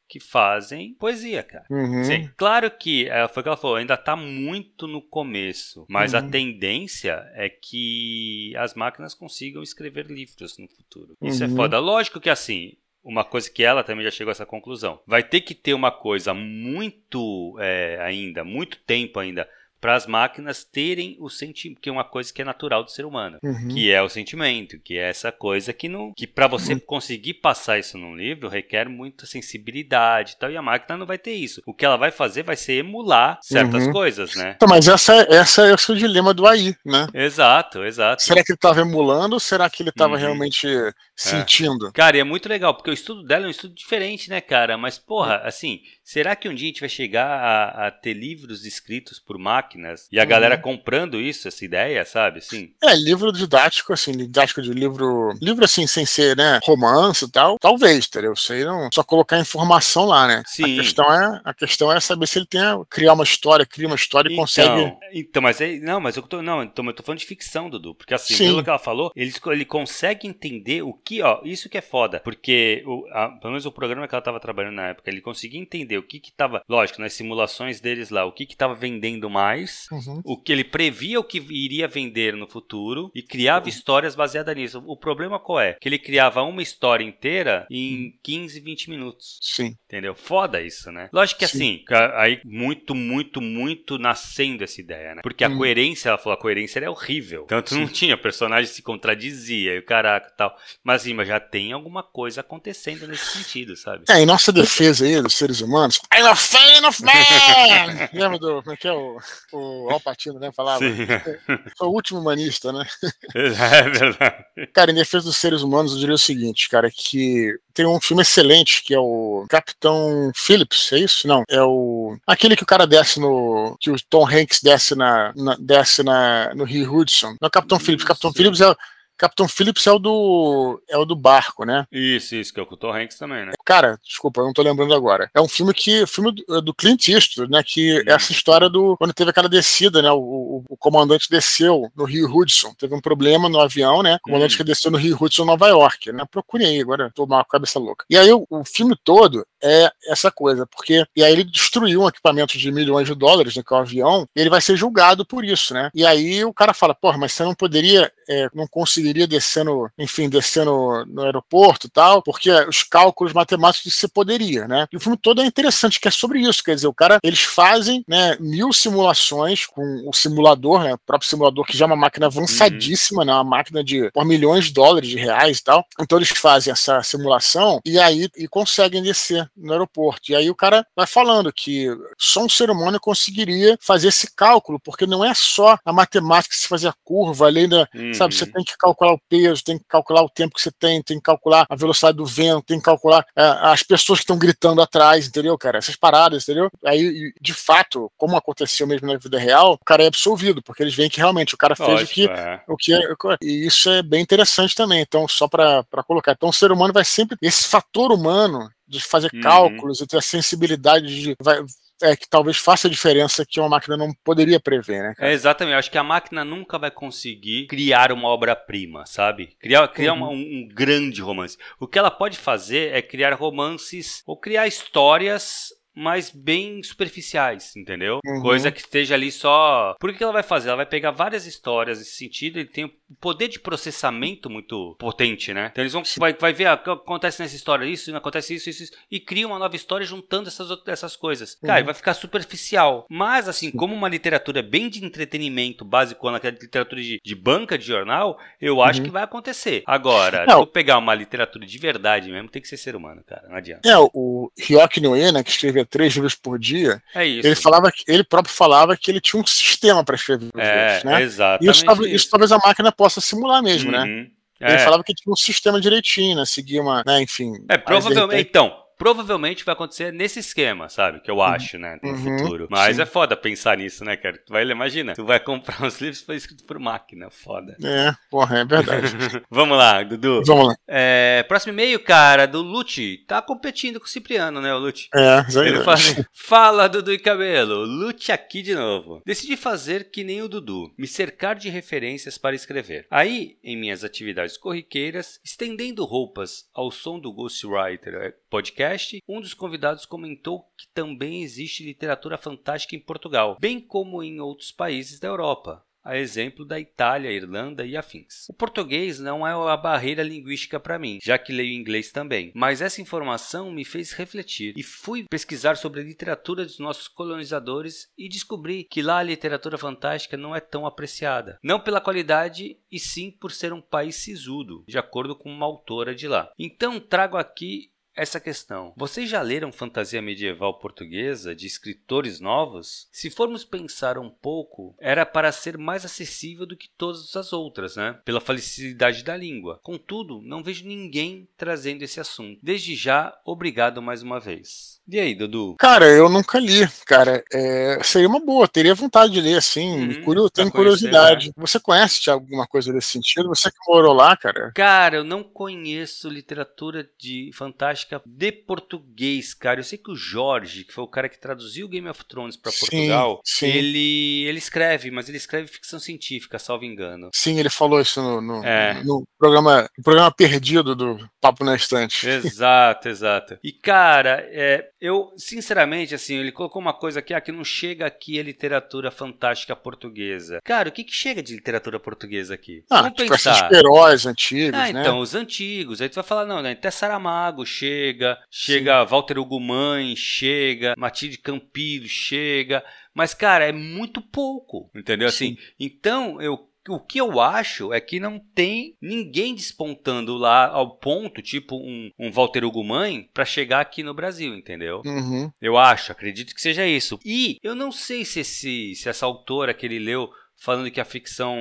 que fazem poesia, cara. Uhum. Sim, claro que, é, foi o que ela falou, ainda tá muito no começo, mas uhum. a tendência é que as máquinas consigam escrever livros no futuro. Isso é uhum. é foda. Lógico que assim, uma coisa que ela também já chegou a essa conclusão. Vai ter que ter uma coisa muito é, ainda, muito tempo ainda, para as máquinas terem o sentimento, que é uma coisa que é natural do ser humano, uhum. que é o sentimento, que é essa coisa que não, que para você uhum. conseguir passar isso num livro requer muita sensibilidade, e tal, e a máquina não vai ter isso. O que ela vai fazer vai ser emular certas uhum. coisas, né? Então, mas essa, essa é o dilema do AI, né? Exato, exato. Será que ele estava emulando ou será que ele estava uhum. realmente é. Sentindo? É. Cara, e é muito legal, porque o estudo dela é um estudo diferente, né, cara? Mas, porra, assim, será que um dia a gente vai chegar a, a ter livros escritos por máquinas. E a uhum. galera comprando isso, essa ideia, sabe? Sim. É, livro didático, assim, didático de livro. Livro assim, sem ser, né? Romance e tal. Talvez, entendeu? Sei não. Só colocar informação lá, né? Sim. A questão é, a questão é saber se ele tem criar uma história, cria uma história e então, consegue. Então, mas é, não, mas eu tô. Não, então, eu tô falando de ficção, Dudu. Porque assim, Sim. pelo que ela falou, ele, ele consegue entender o que, ó, isso que é foda. Porque, o, a, pelo menos o programa que ela tava trabalhando na época, ele conseguia entender o que que tava. Lógico, nas simulações deles lá, o que que tava vendendo mais mais, uhum. o que ele previa o que iria vender no futuro e criava uhum. histórias baseadas nisso. O problema qual é? Que ele criava uma história inteira em uhum. 15, 20 minutos. Sim. Entendeu? Foda isso, né? Lógico que Sim. assim, aí muito, muito, muito nascendo essa ideia, né? Porque a uhum. coerência, ela falou, a coerência era horrível. Tanto Sim. não tinha, o personagem se contradizia e o caraca tal. Mas sim, mas já tem alguma coisa acontecendo nesse sentido, sabe? É, em nossa defesa aí dos seres humanos, I'm a fan of man! Lembra do, como é que é o o Alpatino, né? Falava. Foi o último humanista, né? É verdade. Cara, em defesa dos seres humanos, eu diria o seguinte, cara, que tem um filme excelente que é o Capitão Phillips, é isso? Não, é o. Aquele que o cara desce no. que o Tom Hanks desce na. na desce na, no Rio Hudson. Não é o Capitão Phillips. Capitão Phillips é Capitão Phillips é o do é o do barco, né? Isso, isso, que é o Tom Hanks também, né? Cara, desculpa, eu não tô lembrando agora. É um filme que filme do, do Clint Eastwood, né? Que é essa história do quando teve aquela descida, né? O, o, o, comandante desceu no Rio Hudson, teve um problema no avião, né? O comandante hum. que desceu no Rio Hudson, Nova York, né? Procurem aí agora, tô mal com a cabeça louca. E aí o, o filme todo é essa coisa, porque e aí ele destruiu um equipamento de milhões de dólares, né? Que é o avião, e ele vai ser julgado por isso, né? E aí o cara fala, porra, mas você não poderia, é, não conseguiria descer no enfim, descendo no aeroporto e tal, porque os cálculos matemáticos você poderia, né? E o filme todo é interessante, que é sobre isso, quer dizer, o cara, eles fazem, né, mil simulações com o simulador, né, o próprio simulador, que já é uma máquina avançadíssima, uhum. né, uma máquina de por milhões de dólares, de reais e tal. Então eles fazem essa simulação e aí e conseguem descer no aeroporto. E aí o cara vai falando que só um ser humano conseguiria fazer esse cálculo, porque não é só a matemática se fazer a curva, além da, uhum. sabe, você tem que calcular o peso, peso, tem que calcular o tempo que você tem, tem que calcular a velocidade do vento, tem que calcular é, as pessoas que estão gritando atrás, entendeu, cara? Essas paradas, entendeu? Aí, de fato, como aconteceu mesmo na vida real, o cara é absolvido, porque eles veem que realmente o cara fez Lógico, o que, é. o que é, e isso é bem interessante também. Então, só para colocar. Então, o ser humano vai sempre. Esse fator humano de fazer uhum. cálculos e ter a sensibilidade de. Vai, é, que talvez faça a diferença que uma máquina não poderia prever, né? É, exatamente. Eu acho que a máquina nunca vai conseguir criar uma obra-prima, sabe? Criar, criar uhum. uma, um, um grande romance. O que ela pode fazer é criar romances ou criar histórias mas bem superficiais, entendeu? Uhum. Coisa que esteja ali só. Por que ela vai fazer? Ela vai pegar várias histórias nesse sentido, ele tem um poder de processamento muito potente, né? Então eles vão vai, vai ver, ah, acontece nessa história isso, acontece isso, isso, isso, e cria uma nova história juntando essas, essas coisas. Cara, uhum. vai ficar superficial. Mas, assim, como uma literatura bem de entretenimento básico, naquela literatura de, de banca de jornal, eu acho uhum. que vai acontecer. Agora, se eu pegar uma literatura de verdade mesmo, tem que ser ser humano, cara. Não adianta. É, o Ryoki Noena, que escreveu três livros por dia, é ele falava que ele próprio falava que ele tinha um sistema para escrever os é, livros, né? Exatamente. E isso, isso. isso, talvez a máquina possa simular mesmo, né? uhum. né? Ele é. falava que tinha um sistema direitinho, né? Seguia uma, né, enfim. É, provavelmente. Então, provavelmente vai acontecer nesse esquema, sabe? Que eu acho, né? No Uhum, futuro. Mas sim. é foda pensar nisso, né, cara? Tu vai, imagina, tu vai comprar uns livros que foi escrito por máquina. Foda. É, porra, é verdade. Vamos lá, Dudu. Vamos lá. É, próximo e-mail, cara, do Lute. Tá competindo com o Cipriano, né, o Lute? É, aí. Ele fala assim, Fala, Dudu e Cabelo. Lute aqui de novo. Decidi fazer que nem o Dudu, me cercar de referências para escrever. Aí, em minhas atividades corriqueiras, estendendo roupas ao som do Ghostwriter eh, podcast, um dos convidados comentou que também existe literatura fantástica em Portugal, bem como em outros países da Europa. A exemplo da Itália, Irlanda e afins. O português não é a barreira linguística para mim, já que leio inglês também, mas essa informação me fez refletir e fui pesquisar sobre a literatura dos nossos colonizadores e descobri que lá a literatura fantástica não é tão apreciada. Não pela qualidade, e sim por ser um país sisudo, de acordo com uma autora de lá. Então trago aqui essa questão. Vocês já leram fantasia medieval portuguesa de escritores novos? Se formos pensar um pouco, era para ser mais acessível do que todas as outras, né? Pela facilidade da língua. Contudo, não vejo ninguém trazendo esse assunto. Desde já, obrigado mais uma vez. E aí, Dudu? Cara, eu nunca li, cara. É, seria uma boa, teria vontade de ler, assim. Uhum, curio- tenho conhecer, né? curiosidade. Você conhece alguma coisa desse sentido? Você que morou lá, cara? Cara, eu não conheço literatura de fantástica de português, cara. Eu sei que o Jorge, que foi o cara que traduziu Game of Thrones para Portugal, sim. ele ele escreve, mas ele escreve ficção científica, salvo engano. Sim, ele falou isso no, no, É. no programa, no programa perdido do Papo na Estante. Exato, exato. E cara, é, eu sinceramente assim, ele colocou uma coisa aqui, ah, que não chega aqui a literatura fantástica portuguesa. Cara, o que que chega de literatura portuguesa aqui? Ah, Vamos tipo esses pensar. heróis antigos, Ah, né? então, os antigos. Aí tu vai falar, não, né? Até Saramago chega, chega Walter Ugumãe, chega, Matilde Campilho chega. Mas, cara, é muito pouco, entendeu? Assim, então, eu o que eu acho é que não tem ninguém despontando lá ao ponto, tipo um, um Walter Ugumãe, pra chegar aqui no Brasil, entendeu? Uhum. Eu acho, acredito que seja isso. E eu não sei se, esse, se essa autora que ele leu falando que a ficção,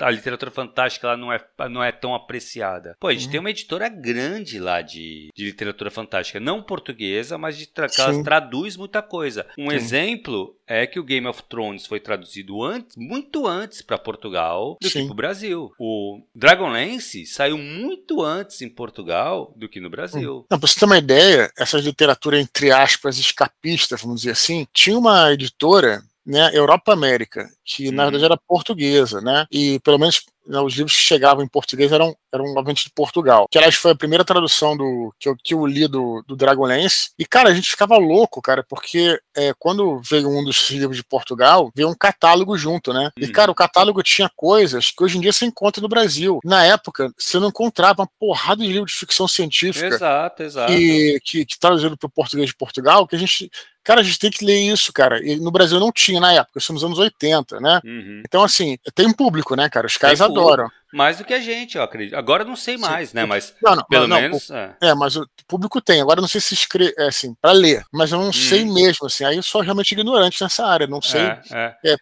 a literatura fantástica lá não é, não é tão apreciada. Pô, a gente Uhum. tem uma editora grande lá de, de literatura fantástica, não portuguesa, mas de tra que ela traduz muita coisa. Um Sim. exemplo é que o Game of Thrones foi traduzido antes, muito antes para Portugal do que Sim. para o Brasil. O Dragonlance saiu muito antes em Portugal do que no Brasil. Não, pra você ter uma ideia, essa literatura, entre aspas, escapista, vamos dizer assim, tinha uma editora, né, Europa América, que na verdade era portuguesa, né? E pelo menos né, os livros que chegavam em português eram, eram obviamente de Portugal. Que aliás foi a primeira tradução do que eu, que eu li do, do Dragonlance. E, cara, a gente ficava louco, cara, porque é, quando veio um dos livros de Portugal, veio um catálogo junto, né? E, Uhum. cara, o catálogo tinha coisas que hoje em dia você encontra no Brasil. Na época, você não encontrava uma porrada de livros de ficção científica Exato, exato. que, que, que traduzido para o português de Portugal, que a gente. Cara, a gente tem que ler isso, cara. E no Brasil não tinha na época, isso nos anos 80, né? Uhum. Então, assim, tem um público, né, cara? Os caras público. Adoram. Mais do que a gente, eu acredito. Agora eu não sei mais, né? Mas Não, não, pelo não, menos. é. É, mas o público tem. Agora eu não sei se escreve, é, assim, para ler, mas eu não sei mesmo, assim. Aí eu sou realmente ignorante nessa área, não sei. Hum. É, é. É,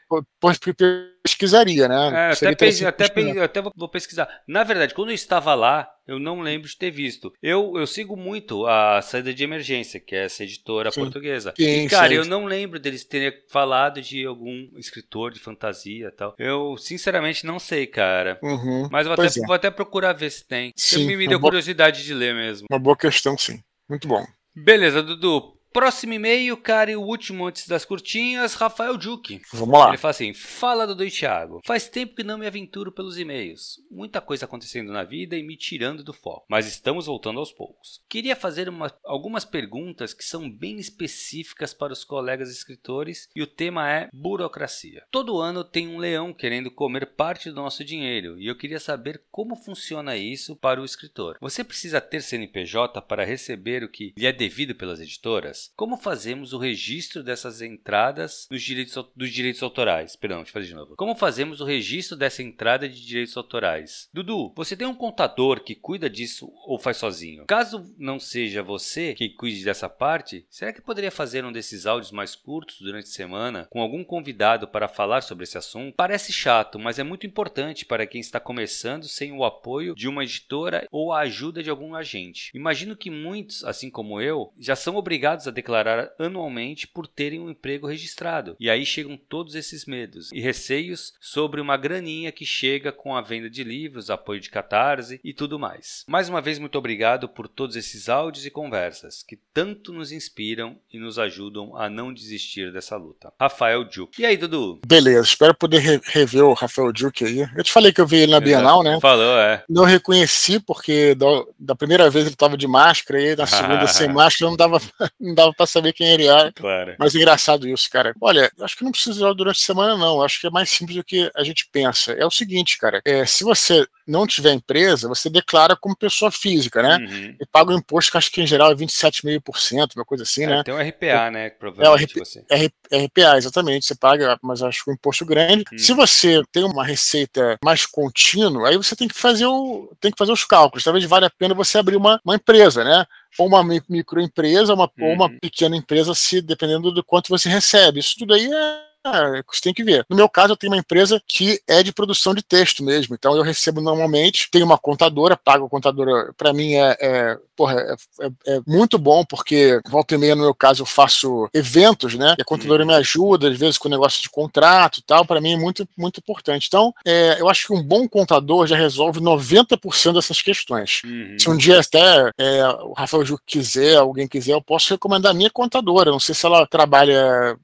pesquisaria, né? É, até, interessante até, pes- até vou pesquisar. Na verdade, quando eu estava lá, eu não lembro de ter visto. Eu, eu sigo muito a Saída de Emergência, que é essa editora Sim. portuguesa. Sim, e, cara, sim. eu não lembro deles terem falado de algum escritor de fantasia e tal. Eu, sinceramente, não sei, cara. Uhum. Mas vou até, é. vou até procurar ver se tem. Sim, me, me uma deu boa- curiosidade de ler mesmo. Uma boa questão, sim. Muito bom. Beleza, Dudu. Próximo e-mail, cara, e o último antes das curtinhas, Rafael Juque. Vamos lá. Ele fala assim: Fala Dudu e Thiago. Faz tempo que não me aventuro pelos e-mails. Muita coisa acontecendo na vida e me tirando do foco. Mas estamos voltando aos poucos. Queria fazer uma- algumas perguntas que são bem específicas para os colegas escritores e o tema é burocracia. Todo ano tem um leão querendo comer parte do nosso dinheiro e eu queria saber como funciona isso para o escritor. Você precisa ter CNPJ para receber o que lhe é devido pelas editoras? Como fazemos o registro dessas entradas nos direitos, dos direitos autorais? Perdão, deixa eu fazer de novo. Como fazemos o registro dessa entrada de direitos autorais? Dudu, você tem um contador que cuida disso ou faz sozinho? Caso não seja você que cuide dessa parte, será que poderia fazer um desses áudios mais curtos durante a semana com algum convidado para falar sobre esse assunto? Parece chato, mas é muito importante para quem está começando sem o apoio de uma editora ou a ajuda de algum agente. Imagino que muitos, assim como eu, já são obrigados a declarar anualmente por terem um emprego registrado. E aí chegam todos esses medos e receios sobre uma graninha que chega com a venda de livros, apoio de catarse e tudo mais. Mais uma vez, muito obrigado por todos esses áudios e conversas que tanto nos inspiram e nos ajudam a não desistir dessa luta. Rafael Duke. E aí, Dudu? Beleza, espero poder re rever o Rafael Duke aí. Eu te falei que eu vi ele na Bienal, né? Falou, é. Não reconheci, porque da, da primeira vez ele estava de máscara e na segunda sem máscara não dava, não dava pra saber quem ele era. Claro. Mas engraçado isso, cara. Olha, acho que não precisa durante a semana, não. Acho que é mais simples do que a gente pensa. É o seguinte, cara. É, se você não tiver empresa, você declara como pessoa física, né? Uhum. E paga o imposto, que acho que em geral é 27,5%, uma coisa assim, é, né? Tem o RPA, né? Provavelmente é, o RP, você. RPA, exatamente. Você paga, mas acho que um imposto grande. Uhum. Se você tem uma receita mais contínua, aí você tem que fazer o, tem que fazer os cálculos. Talvez valha a pena você abrir uma, uma empresa, né? Ou uma microempresa, uma, uhum. ou uma uhum. pequena empresa, se dependendo do quanto você recebe. Isso tudo aí é ah, você tem que ver. No meu caso, eu tenho uma empresa que é de produção de texto mesmo. Então eu recebo normalmente, tenho uma contadora, pago a contadora. Para mim é, é, porra, é, é, é, muito bom, porque volta e meia, no meu caso, eu faço eventos, né? E a contadora uhum. me ajuda, às vezes, com o negócio de contrato e tal. Para mim é muito, muito importante. Então, é, eu acho que um bom contador já resolve 90% dessas questões. Uhum. Se um dia até é, o Rafael Ju quiser, alguém quiser, eu posso recomendar a minha contadora. Não sei se ela trabalha.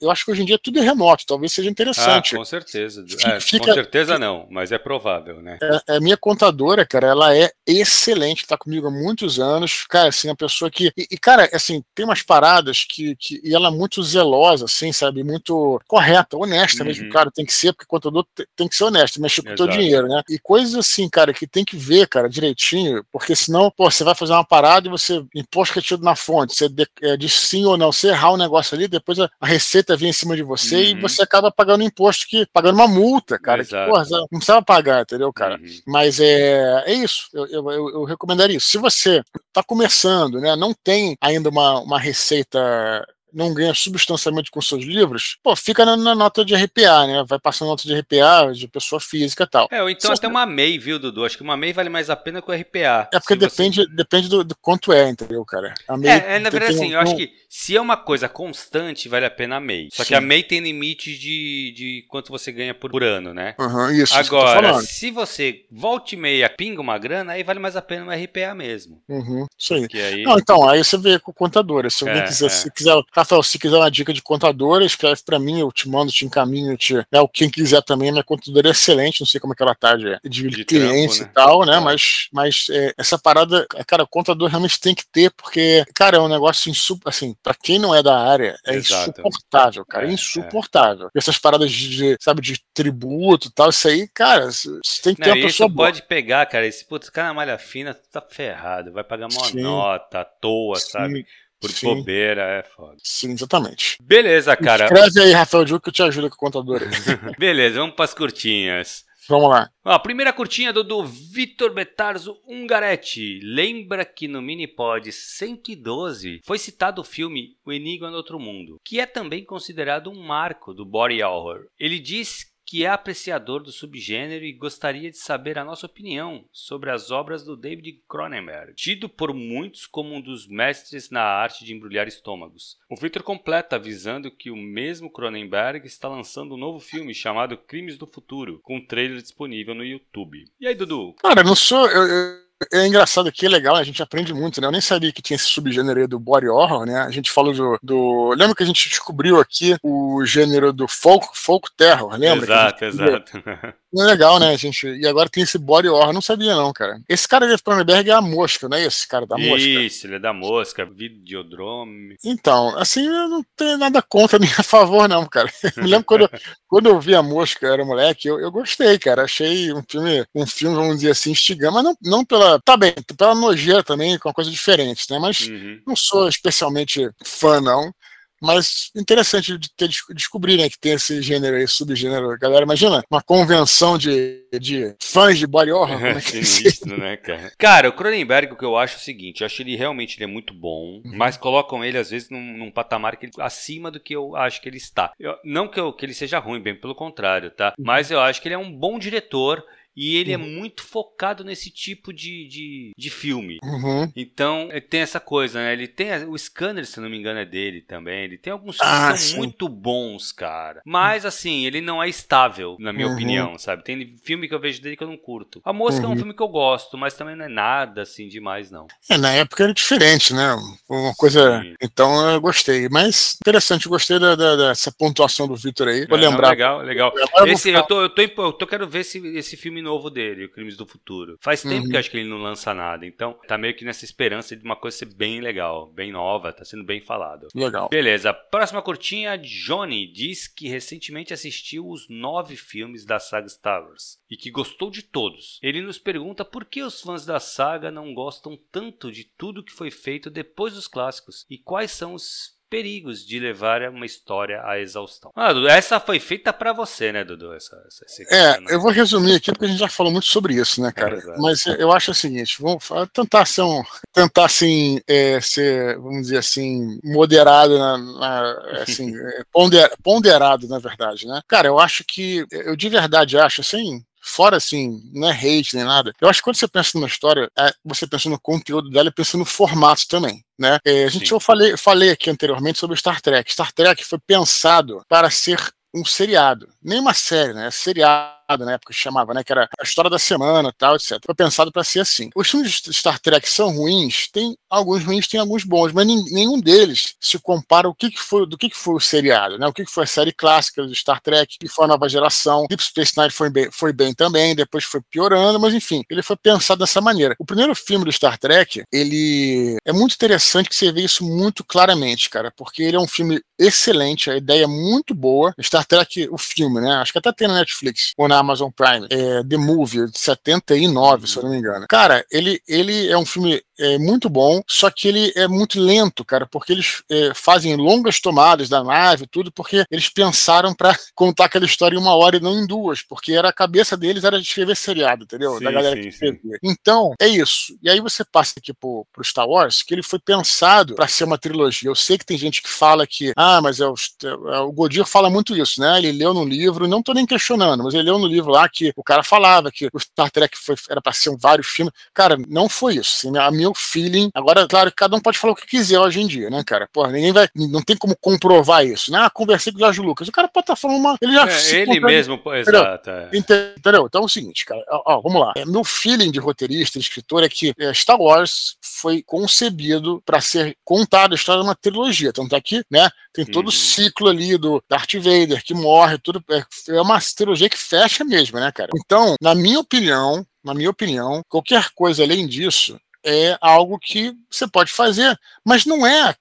Eu acho que hoje em dia tudo é remoto, talvez seja interessante. Ah, com certeza. É, Fica, com certeza não, mas é provável, né? É, a minha contadora, cara, ela é excelente, está comigo há muitos anos. Cara, assim, a pessoa que. E, e, cara, assim, tem umas paradas que, que. E ela é muito zelosa, assim, sabe? Muito correta, honesta uhum. mesmo, cara. Tem que ser, porque contador tem que ser honesto, mexer com o teu dinheiro, né? E coisas assim, cara, que tem que ver, cara, direitinho, porque senão, pô, você vai fazer uma parada e você. Imposto que é na fonte, você de, é, diz sim ou não, você errar o um negócio ali, depois a, a receita vem em cima de você uhum. e você acaba pagando imposto que pagando uma multa, cara. Que, porra, não precisava pagar, entendeu, cara? Uhum. Mas é, é isso. Eu, eu, eu, eu recomendaria isso. Se você está começando, né, não tem ainda uma, uma receita não ganha substancialmente com seus livros, pô, fica na, na, nota de RPA, né? Vai passando nota de RPA de pessoa física e tal. É, ou então Se até você... uma MEI, viu, Dudu? Acho que uma MEI vale mais a pena que o RPA. É porque depende, você... depende do, do, quanto é, entendeu, cara? A MEI é, é, na verdade, assim, um... eu acho que se é uma coisa constante, vale a pena a MEI. Só Sim. que a MEI tem limite de, de quanto você ganha por, por ano, né? Uhum, isso. Agora, se você volta e meia pinga uma grana, aí vale mais a pena um RPA mesmo. Uhum, isso aí. aí. Não, então, aí você vê com contadora. Se alguém é, quiser, é. se quiser, Rafael, se quiser uma dica de contadora, escreve para mim, eu te mando, te encaminho, te, né, quem quiser também, minha contadora é excelente, não sei como é que ela tá de, de, de clientes né? e tal, né, é. mas, mas é, essa parada, cara, o contador realmente tem que ter, porque, cara, é um negócio, insu, assim, para quem não é da área, é Exato. insuportável, cara, é, é insuportável. Essas paradas de, sabe, de tributo e tal, isso aí, cara, você tem que ter não, uma pessoa boa. pode pegar, cara, esse putz, cara na malha fina, tá ferrado, vai pagar uma Sim. nota à toa, Sim. sabe? Por Sim. bobeira, é foda. Sim, exatamente. Beleza, cara. Escreve aí, Rafael Duque, que eu te ajudo com o contador. Beleza, vamos para as curtinhas. Vamos lá. A primeira curtinha do, do Vitor Betarzo Ungaretti. Lembra que no Minipod 112 foi citado o filme O Enigma no Outro Mundo, que é também considerado um marco do body horror. Ele diz que é apreciador do subgênero e gostaria de saber a nossa opinião sobre as obras do David Cronenberg, tido por muitos como um dos mestres na arte de embrulhar estômagos. O Victor completa avisando que o mesmo Cronenberg está lançando um novo filme chamado Crimes do Futuro, com um trailer disponível no YouTube. E aí, Dudu? Cara, não sou. Eu, eu é engraçado aqui, é legal, a gente aprende muito, né? Eu nem sabia que tinha esse subgênero aí do body horror, né? A gente falou do, do... Lembra que a gente descobriu aqui o gênero do folk, folk terror, lembra? Exato, exato. legal, né, gente? E agora tem esse body horror, não sabia não, cara. Esse cara de Cronenberg é a mosca, não é esse cara da mosca? Isso, ele é da mosca, videodrome. Então, assim, eu não tenho nada contra nem a favor, não, cara. Eu me lembro quando, quando eu vi a mosca, eu era moleque, eu, eu gostei, cara. Achei um filme, um filme, vamos dizer assim, instigante, mas não, não pela. Tá bem, pela nojeira também, com uma coisa diferente, né? Mas uhum. não sou especialmente fã, não. Mas interessante de ter, descobrir né, que tem esse gênero aí, subgênero. Galera, imagina uma convenção de, de fãs de body horror. É, é sinistro, né, cara? Cara, o Cronenberg, o que eu acho é o seguinte: eu acho ele realmente ele é muito bom, uhum. mas colocam ele, às vezes, num, num patamar que ele, acima do que eu acho que ele está. Eu, não que, eu, que ele seja ruim, bem pelo contrário, tá? Uhum. Mas eu acho que ele é um bom diretor e ele é uhum. é muito focado nesse tipo de, de, de filme. Uhum. Então, tem essa coisa, né? Ele tem. O Scanner, se não me engano, é dele também. Ele tem alguns filmes ah, que são sim. muito bons, cara. Mas, assim, ele não é estável, na minha uhum. opinião, sabe? Tem filme que eu vejo dele que eu não curto. A Mosca é um uhum. filme que eu gosto, mas também não é nada, assim, demais, não. É, na época era diferente, né? Uma coisa. Sim. Então, eu gostei. Mas, interessante, gostei da, da, dessa pontuação do Victor aí. Vou é, lembrar. Não, legal, legal. Esse, eu, tô, eu, tô, eu tô, quero ver esse, esse filme novo dele, o Crimes do Futuro. Faz tempo uhum. que eu acho que ele não lança nada, então tá meio que nessa esperança de uma coisa ser bem legal, bem nova, tá sendo bem falado. Legal. Beleza, próxima curtinha, Johnny diz que recentemente assistiu os nove filmes da saga Star Wars e que gostou de todos. Ele nos pergunta por que os fãs da saga não gostam tanto de tudo que foi feito depois dos clássicos e quais são os perigos de levar uma história à exaustão. Ah, Dudu, essa foi feita para você, né, Dudu? Essa, essa, é, eu vou resumir aqui porque a gente já falou muito sobre isso, né, cara? É, Mas eu acho o seguinte, vamos tentar ser, um, tentar assim, é, ser, vamos dizer assim, moderado, na, na assim, é, ponderado, na verdade, né? Cara, eu acho que, eu de verdade acho, assim, fora assim, não é hate nem nada. Eu acho que quando você pensa numa história, é, você pensa no conteúdo dela e pensa no formato também. Né? É, a gente, eu falei, falei aqui anteriormente sobre Star Trek. Star Trek foi pensado para ser um seriado, nem uma série, né? Seriado na época que chamava, né? Que era a história da semana tal, etc. Foi pensado para ser assim. Os filmes de Star Trek são ruins, tem alguns ruins, tem alguns bons, mas nenhum deles se compara o que, que foi, do que, que foi o seriado, né? O que, que foi a série clássica do Star Trek, que foi a nova geração. Deep Space Nine foi bem, foi bem também, depois foi piorando, mas enfim, ele foi pensado dessa maneira. O primeiro filme do Star Trek, ele é muito interessante que você vê isso muito claramente, cara, porque ele é um filme excelente, a ideia é muito boa. Star Trek, o filme, né? Acho que até tem na Netflix ou na Amazon Prime, é, The Movie, de 79, se eu não me engano. Cara, ele, ele é um filme é, muito bom, só que ele é muito lento, cara, porque eles é, fazem longas tomadas da nave e tudo, porque eles pensaram para contar aquela história em uma hora e não em duas, porque era a cabeça deles era de escrever seriado, entendeu? Sim, da galera sim, que escrevia. Então, é isso. E aí você passa aqui pro, pro Star Wars, que ele foi pensado para ser uma trilogia. Eu sei que tem gente que fala que, ah, mas é o, é, o Godir fala muito isso, né? Ele leu no livro, não tô nem questionando, mas ele leu no livro lá que o cara falava que o Star Trek foi, era para ser vários filmes. Cara, não foi isso. Assim, a meu feeling. Agora, claro, cada um pode falar o que quiser hoje em dia, né, cara? Porra, ninguém vai. Não tem como comprovar isso. Né? Ah, conversei com o Jorge Lucas. O cara pode estar tá falando uma. Ele já. É, ele mesmo, exato. É. Entendeu? Então é o seguinte, cara. Ó, ó, vamos lá. É, meu feeling de roteirista, de escritor, é que é, Star Wars foi concebido para ser contado a história de uma trilogia. Tanto é que, né, tem todo uhum. o ciclo ali do Darth Vader que morre, tudo. É, é uma trilogia que fecha mesmo, né, cara? Então, na minha opinião, na minha opinião, qualquer coisa além disso é algo que você pode fazer, mas não é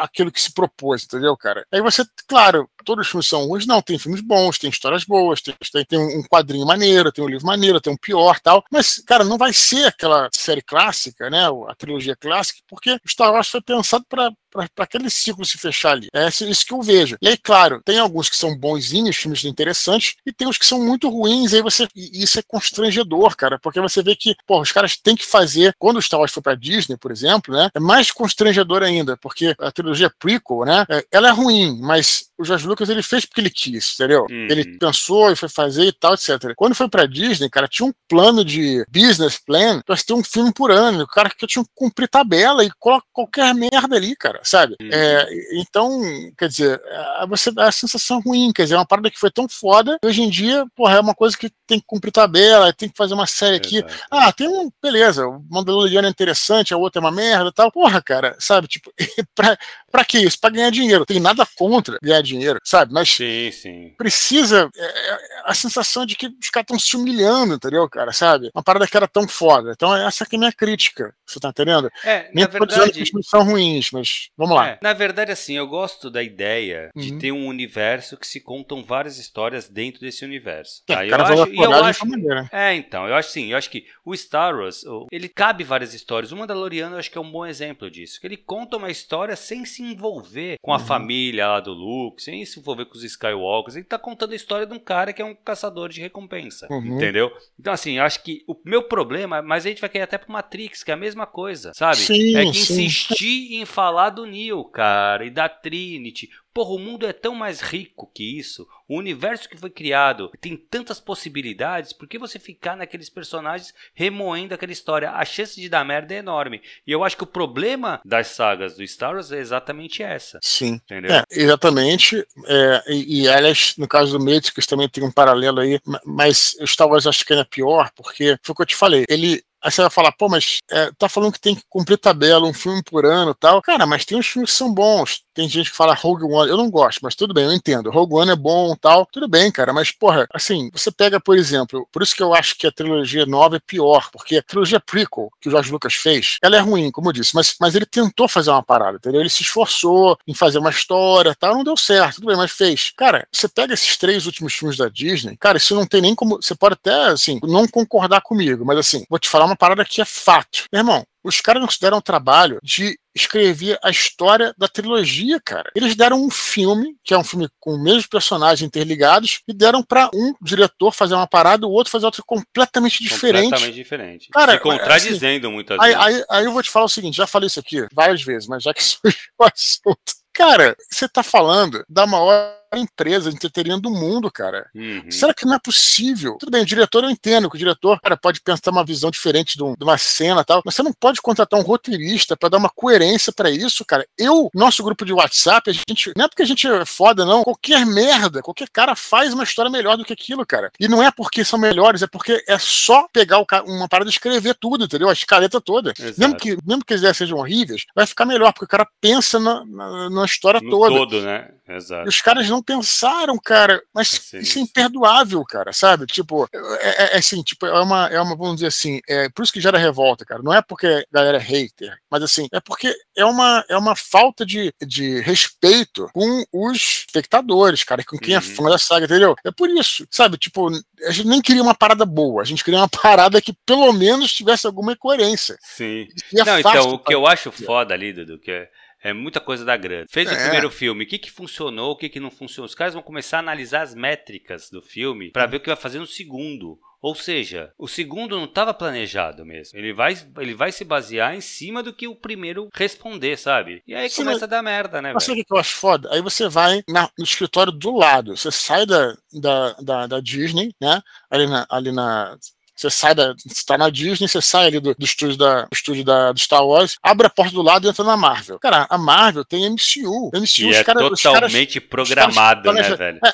aquilo que se propôs, entendeu, cara? Aí você, claro, todos os filmes são ruins, não, tem filmes bons, tem histórias boas, tem, tem um quadrinho maneiro, tem um livro maneiro, tem um pior tal, mas, cara, não vai ser aquela série clássica, né, a trilogia clássica, porque Star Wars foi pensado para para aquele ciclo se fechar ali. É isso que eu vejo. E aí, claro, tem alguns que são bonzinhos, filmes interessantes, e tem os que são muito ruins, e aí você. E isso é constrangedor, cara, porque você vê que, pô, os caras têm que fazer. Quando o Star Wars foi pra Disney, por exemplo, né? É mais constrangedor ainda, porque a trilogia prequel, né? É, ela é ruim, mas o George ele fez porque ele quis, entendeu? Uhum. Ele pensou e foi fazer e tal, etc. Quando foi pra Disney, cara, tinha um plano de business plan pra ter um filme por ano. O cara que tinha que cumprir tabela e coloca qualquer merda ali, cara sabe? Uhum. É, então, quer dizer, você dá a sensação ruim, quer dizer, é uma parada que foi tão foda, hoje em dia, porra, é uma coisa que tem que cumprir tabela, tem que fazer uma série aqui. Ah, tem um, beleza, o Mandaloriano é interessante, a outra é uma merda tal. Porra, cara, sabe? Tipo, pra, pra que isso? Pra ganhar dinheiro. Tem nada contra ganhar dinheiro. Sabe? Mas sim, sim. precisa. É, é, a sensação de que os caras estão se humilhando, entendeu, cara? Sabe? Uma parada que era tão foda. Então, essa aqui é a minha crítica. Você tá entendendo? É, Nem na verdade. Que os são ruins, mas vamos lá. É, na verdade, assim, eu gosto da ideia uhum. de ter um universo que se contam várias histórias dentro desse universo. É, tá? eu acho, eu acho, é, então, eu acho sim, eu acho que o Star Wars, ele cabe várias histórias. O Mandaloriano eu acho que é um bom exemplo disso. Que ele conta uma história sem se envolver com a uhum. família lá do Luke, sem se envolver com os Skywalkers. Ele tá contando a história de um cara que é um caçador de recompensa. Uhum. Entendeu? Então, assim, eu acho que o meu problema, mas a gente vai cair até pro Matrix, que é a mesma coisa, sabe? Sim, é que sim. insistir em falar do Neo, cara, e da Trinity. Porra, o mundo é tão mais rico que isso. O universo que foi criado tem tantas possibilidades. Por que você ficar naqueles personagens remoendo aquela história? A chance de dar merda é enorme. E eu acho que o problema das sagas do Star Wars é exatamente essa. Sim. Entendeu? É, exatamente. É, e, e, aliás, no caso do Matrix também tem um paralelo aí. Mas o Star Wars acho que ainda é pior, porque foi o que eu te falei. Ele Aí você vai falar, pô, mas é, tá falando que tem que cumprir tabela, um filme por ano e tal. Cara, mas tem uns filmes que são bons. Tem gente que fala Rogue One, eu não gosto, mas tudo bem, eu entendo. Rogue One é bom tal, tudo bem, cara, mas porra, assim, você pega, por exemplo, por isso que eu acho que a trilogia nova é pior, porque a trilogia prequel que o George Lucas fez, ela é ruim, como eu disse, mas, mas ele tentou fazer uma parada, entendeu? Ele se esforçou em fazer uma história tal, não deu certo, tudo bem, mas fez. Cara, você pega esses três últimos filmes da Disney, cara, isso não tem nem como. Você pode até, assim, não concordar comigo, mas assim, vou te falar uma parada que é fato. Meu irmão, os caras não se deram o trabalho de escrever a história da trilogia, cara. Eles deram um filme, que é um filme com os mesmos personagens interligados, e deram para um diretor fazer uma parada, o outro fazer outra completamente diferente. Completamente diferente. Cara, e contradizendo assim, muitas aí, vezes. Aí, aí eu vou te falar o seguinte, já falei isso aqui várias vezes, mas já que surgiu o assunto. Cara, você tá falando da maior empresa de entretenimento do mundo, cara. Uhum. Será que não é possível? Tudo bem, o diretor eu entendo que o diretor cara, pode pensar uma visão diferente de, um, de uma cena e tal, mas você não pode contratar um roteirista para dar uma coerência para isso, cara. Eu, nosso grupo de WhatsApp, a gente, não é porque a gente é foda, não. Qualquer merda, qualquer cara faz uma história melhor do que aquilo, cara. E não é porque são melhores, é porque é só pegar o, uma parada e escrever tudo, entendeu? A escaleta toda. Mesmo que, mesmo que as ideias sejam horríveis, vai ficar melhor, porque o cara pensa na, na, na história no toda. todo, né? Exato. E os caras não pensaram, cara. Mas Sim. isso é imperdoável, cara, sabe? Tipo, é, é, é, assim, tipo, é uma, é uma, vamos dizer assim, é por isso que gera revolta, cara. Não é porque a galera é hater, mas assim, é porque é uma, é uma falta de, de respeito com os espectadores, cara, com quem é uhum. é fã da saga, entendeu? É por isso, sabe? Tipo, a gente nem queria uma parada boa, a gente queria uma parada que pelo menos tivesse alguma coerência. Sim. Não, então, o que eu acho foda ali, Dudu, que é é muita coisa da grana. Fez é. o primeiro filme, o que, que funcionou, o que, que não funcionou. Os caras vão começar a analisar as métricas do filme para ver o que vai fazer no segundo. Ou seja, o segundo não estava planejado mesmo. Ele vai, ele vai se basear em cima do que o primeiro responder, sabe? E aí Sim, começa a dar merda, né? Mas sabe o que eu acho foda? Aí você vai na, no escritório do lado. Você sai da, da, da, da Disney, né? Ali na, ali na você sai da. Você tá na Disney, você sai ali do, do estúdio, da, do estúdio da, do Star Wars, abre a porta do lado e entra na Marvel. Cara, a Marvel tem MCU. MCU e é cara, totalmente caras, programado, caras, né, velho? É,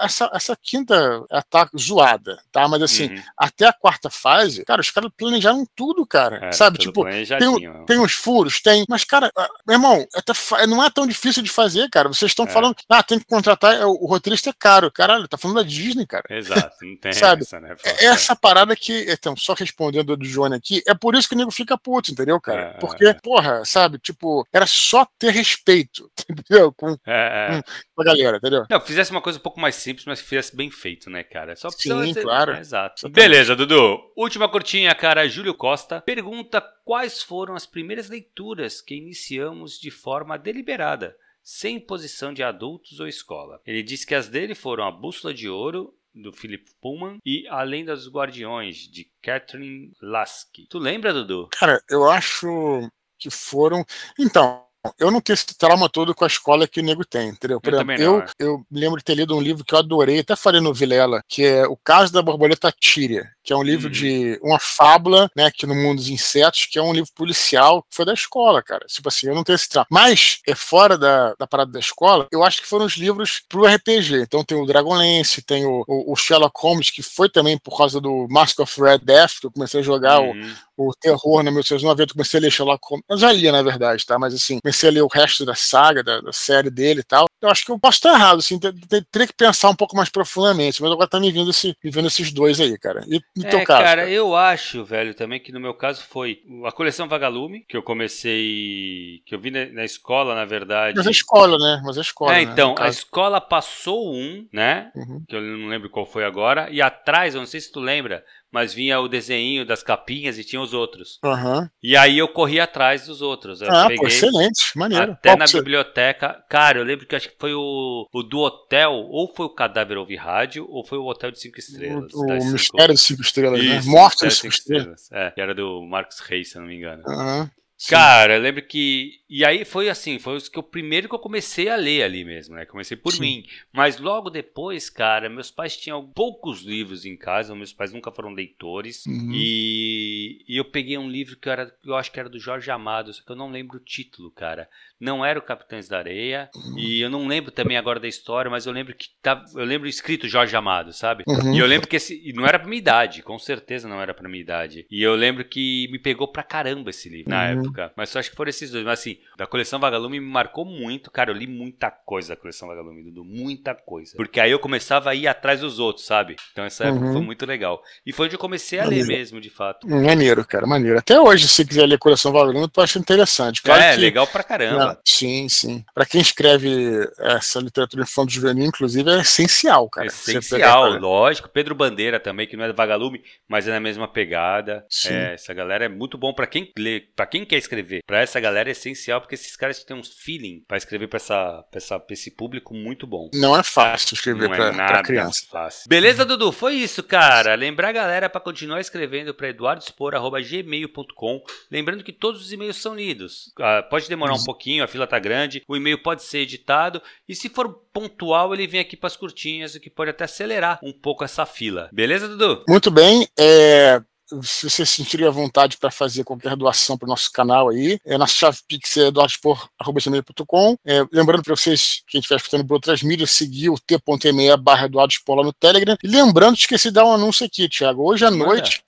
essa, essa quinta tá zoada, tá? Mas assim, uhum. até a quarta fase, cara, os caras planejaram tudo, cara. É, sabe? Tipo, tem, tem uns furos, tem. Mas, cara, ah, meu irmão, até, não é tão difícil de fazer, cara. Vocês estão é. falando, ah, tem que contratar, é, o roteirista é caro. Caralho, tá falando da Disney, cara. Exato, não tem sabe? essa, né? É essa parada que, então, só respondendo do Johnny aqui, é por isso que o nego fica puto, entendeu, cara? É, Porque, porra, sabe, tipo, era só ter respeito, entendeu? Com, com, com a galera, entendeu? Não, fizesse uma coisa um pouco mais simples, mas que fizesse bem feito, né, cara? Só Sim, ser... claro. É, exato. Beleza, Dudu. Última curtinha, cara. Júlio Costa pergunta quais foram as primeiras leituras que iniciamos de forma deliberada, sem posição de adultos ou escola. Ele diz que as dele foram A Bússola de Ouro, do Philip Pullman e A Lenda dos Guardiões, de Catherine Lasky. Tu lembra, Dudu? Cara, eu acho que foram. Então, eu não tenho esse trauma todo com a escola que o nego tem, entendeu? Por eu exemplo, eu, é. eu lembro de ter lido um livro que eu adorei, até falei no Vilela, que é O Caso da Borboleta Tíria, que é um livro uhum. de uma fábula, né, que no mundo dos insetos, que é um livro policial, que foi da escola, cara. Tipo assim, eu não tenho esse trauma. Mas, é fora da, da parada da escola, eu acho que foram os livros pro RPG. Então tem o Dragonlance, tem o, o, o Sherlock Holmes, que foi também por causa do Mask of Red Death, que eu comecei a jogar uhum. o, o terror na 1990, eu comecei a ler Sherlock Holmes. Eu já lia, na verdade, tá? Mas assim, a ler o resto da saga, da, da série dele e tal. Eu acho que eu posso estar errado, assim, teria que pensar um pouco mais profundamente, mas agora tá me vindo, esse, me vindo esses dois aí, cara. E no é, teu caso? Cara, cara, eu acho, velho, também que no meu caso foi a coleção Vagalume, que eu comecei. que eu vi na, na escola, na verdade. Mas a escola, né? Mas a escola. É, né? então, a escola passou um, né? Uhum. Que eu não lembro qual foi agora. E atrás, eu não sei se tu lembra, mas vinha o desenho das capinhas e tinha os outros. Uhum. E aí eu corri atrás dos outros. Eu ah, pô, excelente, maneiro. Até Qual na biblioteca. Cara, eu lembro que acho que foi o, o do hotel, ou foi o Cadáver Ouvir Rádio, ou foi o Hotel de Cinco Estrelas. O, o Mistério de Cinco Estrelas, né? Isso, né? Morte de Cinco, Estrelas. estrelas. É, que era do Marcos Reis, se não me engano. Uhum. Cara, eu lembro que. E aí foi assim, foi o primeiro que eu comecei a ler ali mesmo, né? Comecei por Sim. mim. Mas logo depois, cara, meus pais tinham poucos livros em casa, meus pais nunca foram leitores. Uhum. E, e eu peguei um livro que eu, era, eu acho que era do Jorge Amado, só que eu não lembro o título, cara. Não era o Capitães da Areia. Uhum. E eu não lembro também agora da história, mas eu lembro que tá, eu lembro escrito Jorge Amado, sabe? Uhum. E eu lembro que esse. Não era pra minha idade, com certeza não era pra minha idade. E eu lembro que me pegou pra caramba esse livro na uhum. época. Mas só acho que foram esses dois. Mas assim, da coleção Vagalume me marcou muito. Cara, eu li muita coisa da coleção Vagalume, Dudu. Muita coisa. Porque aí eu começava a ir atrás dos outros, sabe? Então essa época uhum. foi muito legal. E foi onde eu comecei a maneiro. ler mesmo, de fato. Maneiro, cara, maneiro. Até hoje, se quiser ler coleção Vagalume, eu acho interessante. Claro é, que, legal pra caramba. Sim, sim. Pra quem escreve essa literatura infantil juvenil, inclusive, é essencial, cara. Essencial, lógico. Pedro Bandeira também, que não é Vagalume, mas é na mesma pegada. Sim. É, essa galera é muito bom para quem lê, para quem quer escrever para essa galera é essencial, porque esses caras têm um feeling para escrever para essa, pra essa, pra esse público muito bom. Não é fácil escrever para é criança. Fácil. Beleza, Dudu? Foi isso, cara. Lembrar a galera para continuar escrevendo para eduardospor.gmail.com. Lembrando que todos os e-mails são lidos. Ah, pode demorar um pouquinho, a fila tá grande, o e-mail pode ser editado, e se for pontual, ele vem aqui para as curtinhas, o que pode até acelerar um pouco essa fila. Beleza, Dudu? Muito bem. É, se você sentir a vontade para fazer qualquer doação para o nosso canal aí, é na chave pix é eduardospor.com. É, lembrando para vocês, quem estiver escutando por outras mídias, seguir o t.me barra lá no Telegram. E lembrando, esqueci de dar um anúncio aqui, Thiago. Hoje à noite,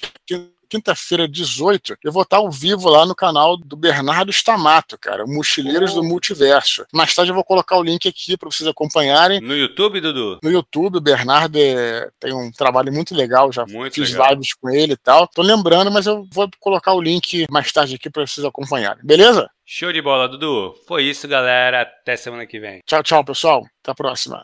quinta-feira, 18, eu vou estar ao vivo lá no canal do Bernardo Stamato, cara, Mochileiros oh. do Multiverso. Mais tarde eu vou colocar o link aqui para vocês acompanharem. No YouTube, Dudu? No YouTube, o Bernardo é, tem um trabalho muito legal, já muito fiz legal. lives com ele e tal. Tô lembrando, mas eu vou colocar o link mais tarde aqui para vocês acompanharem, beleza? Show de bola, Dudu. Foi isso, galera. Até semana que vem. Tchau, tchau, pessoal. Até a próxima.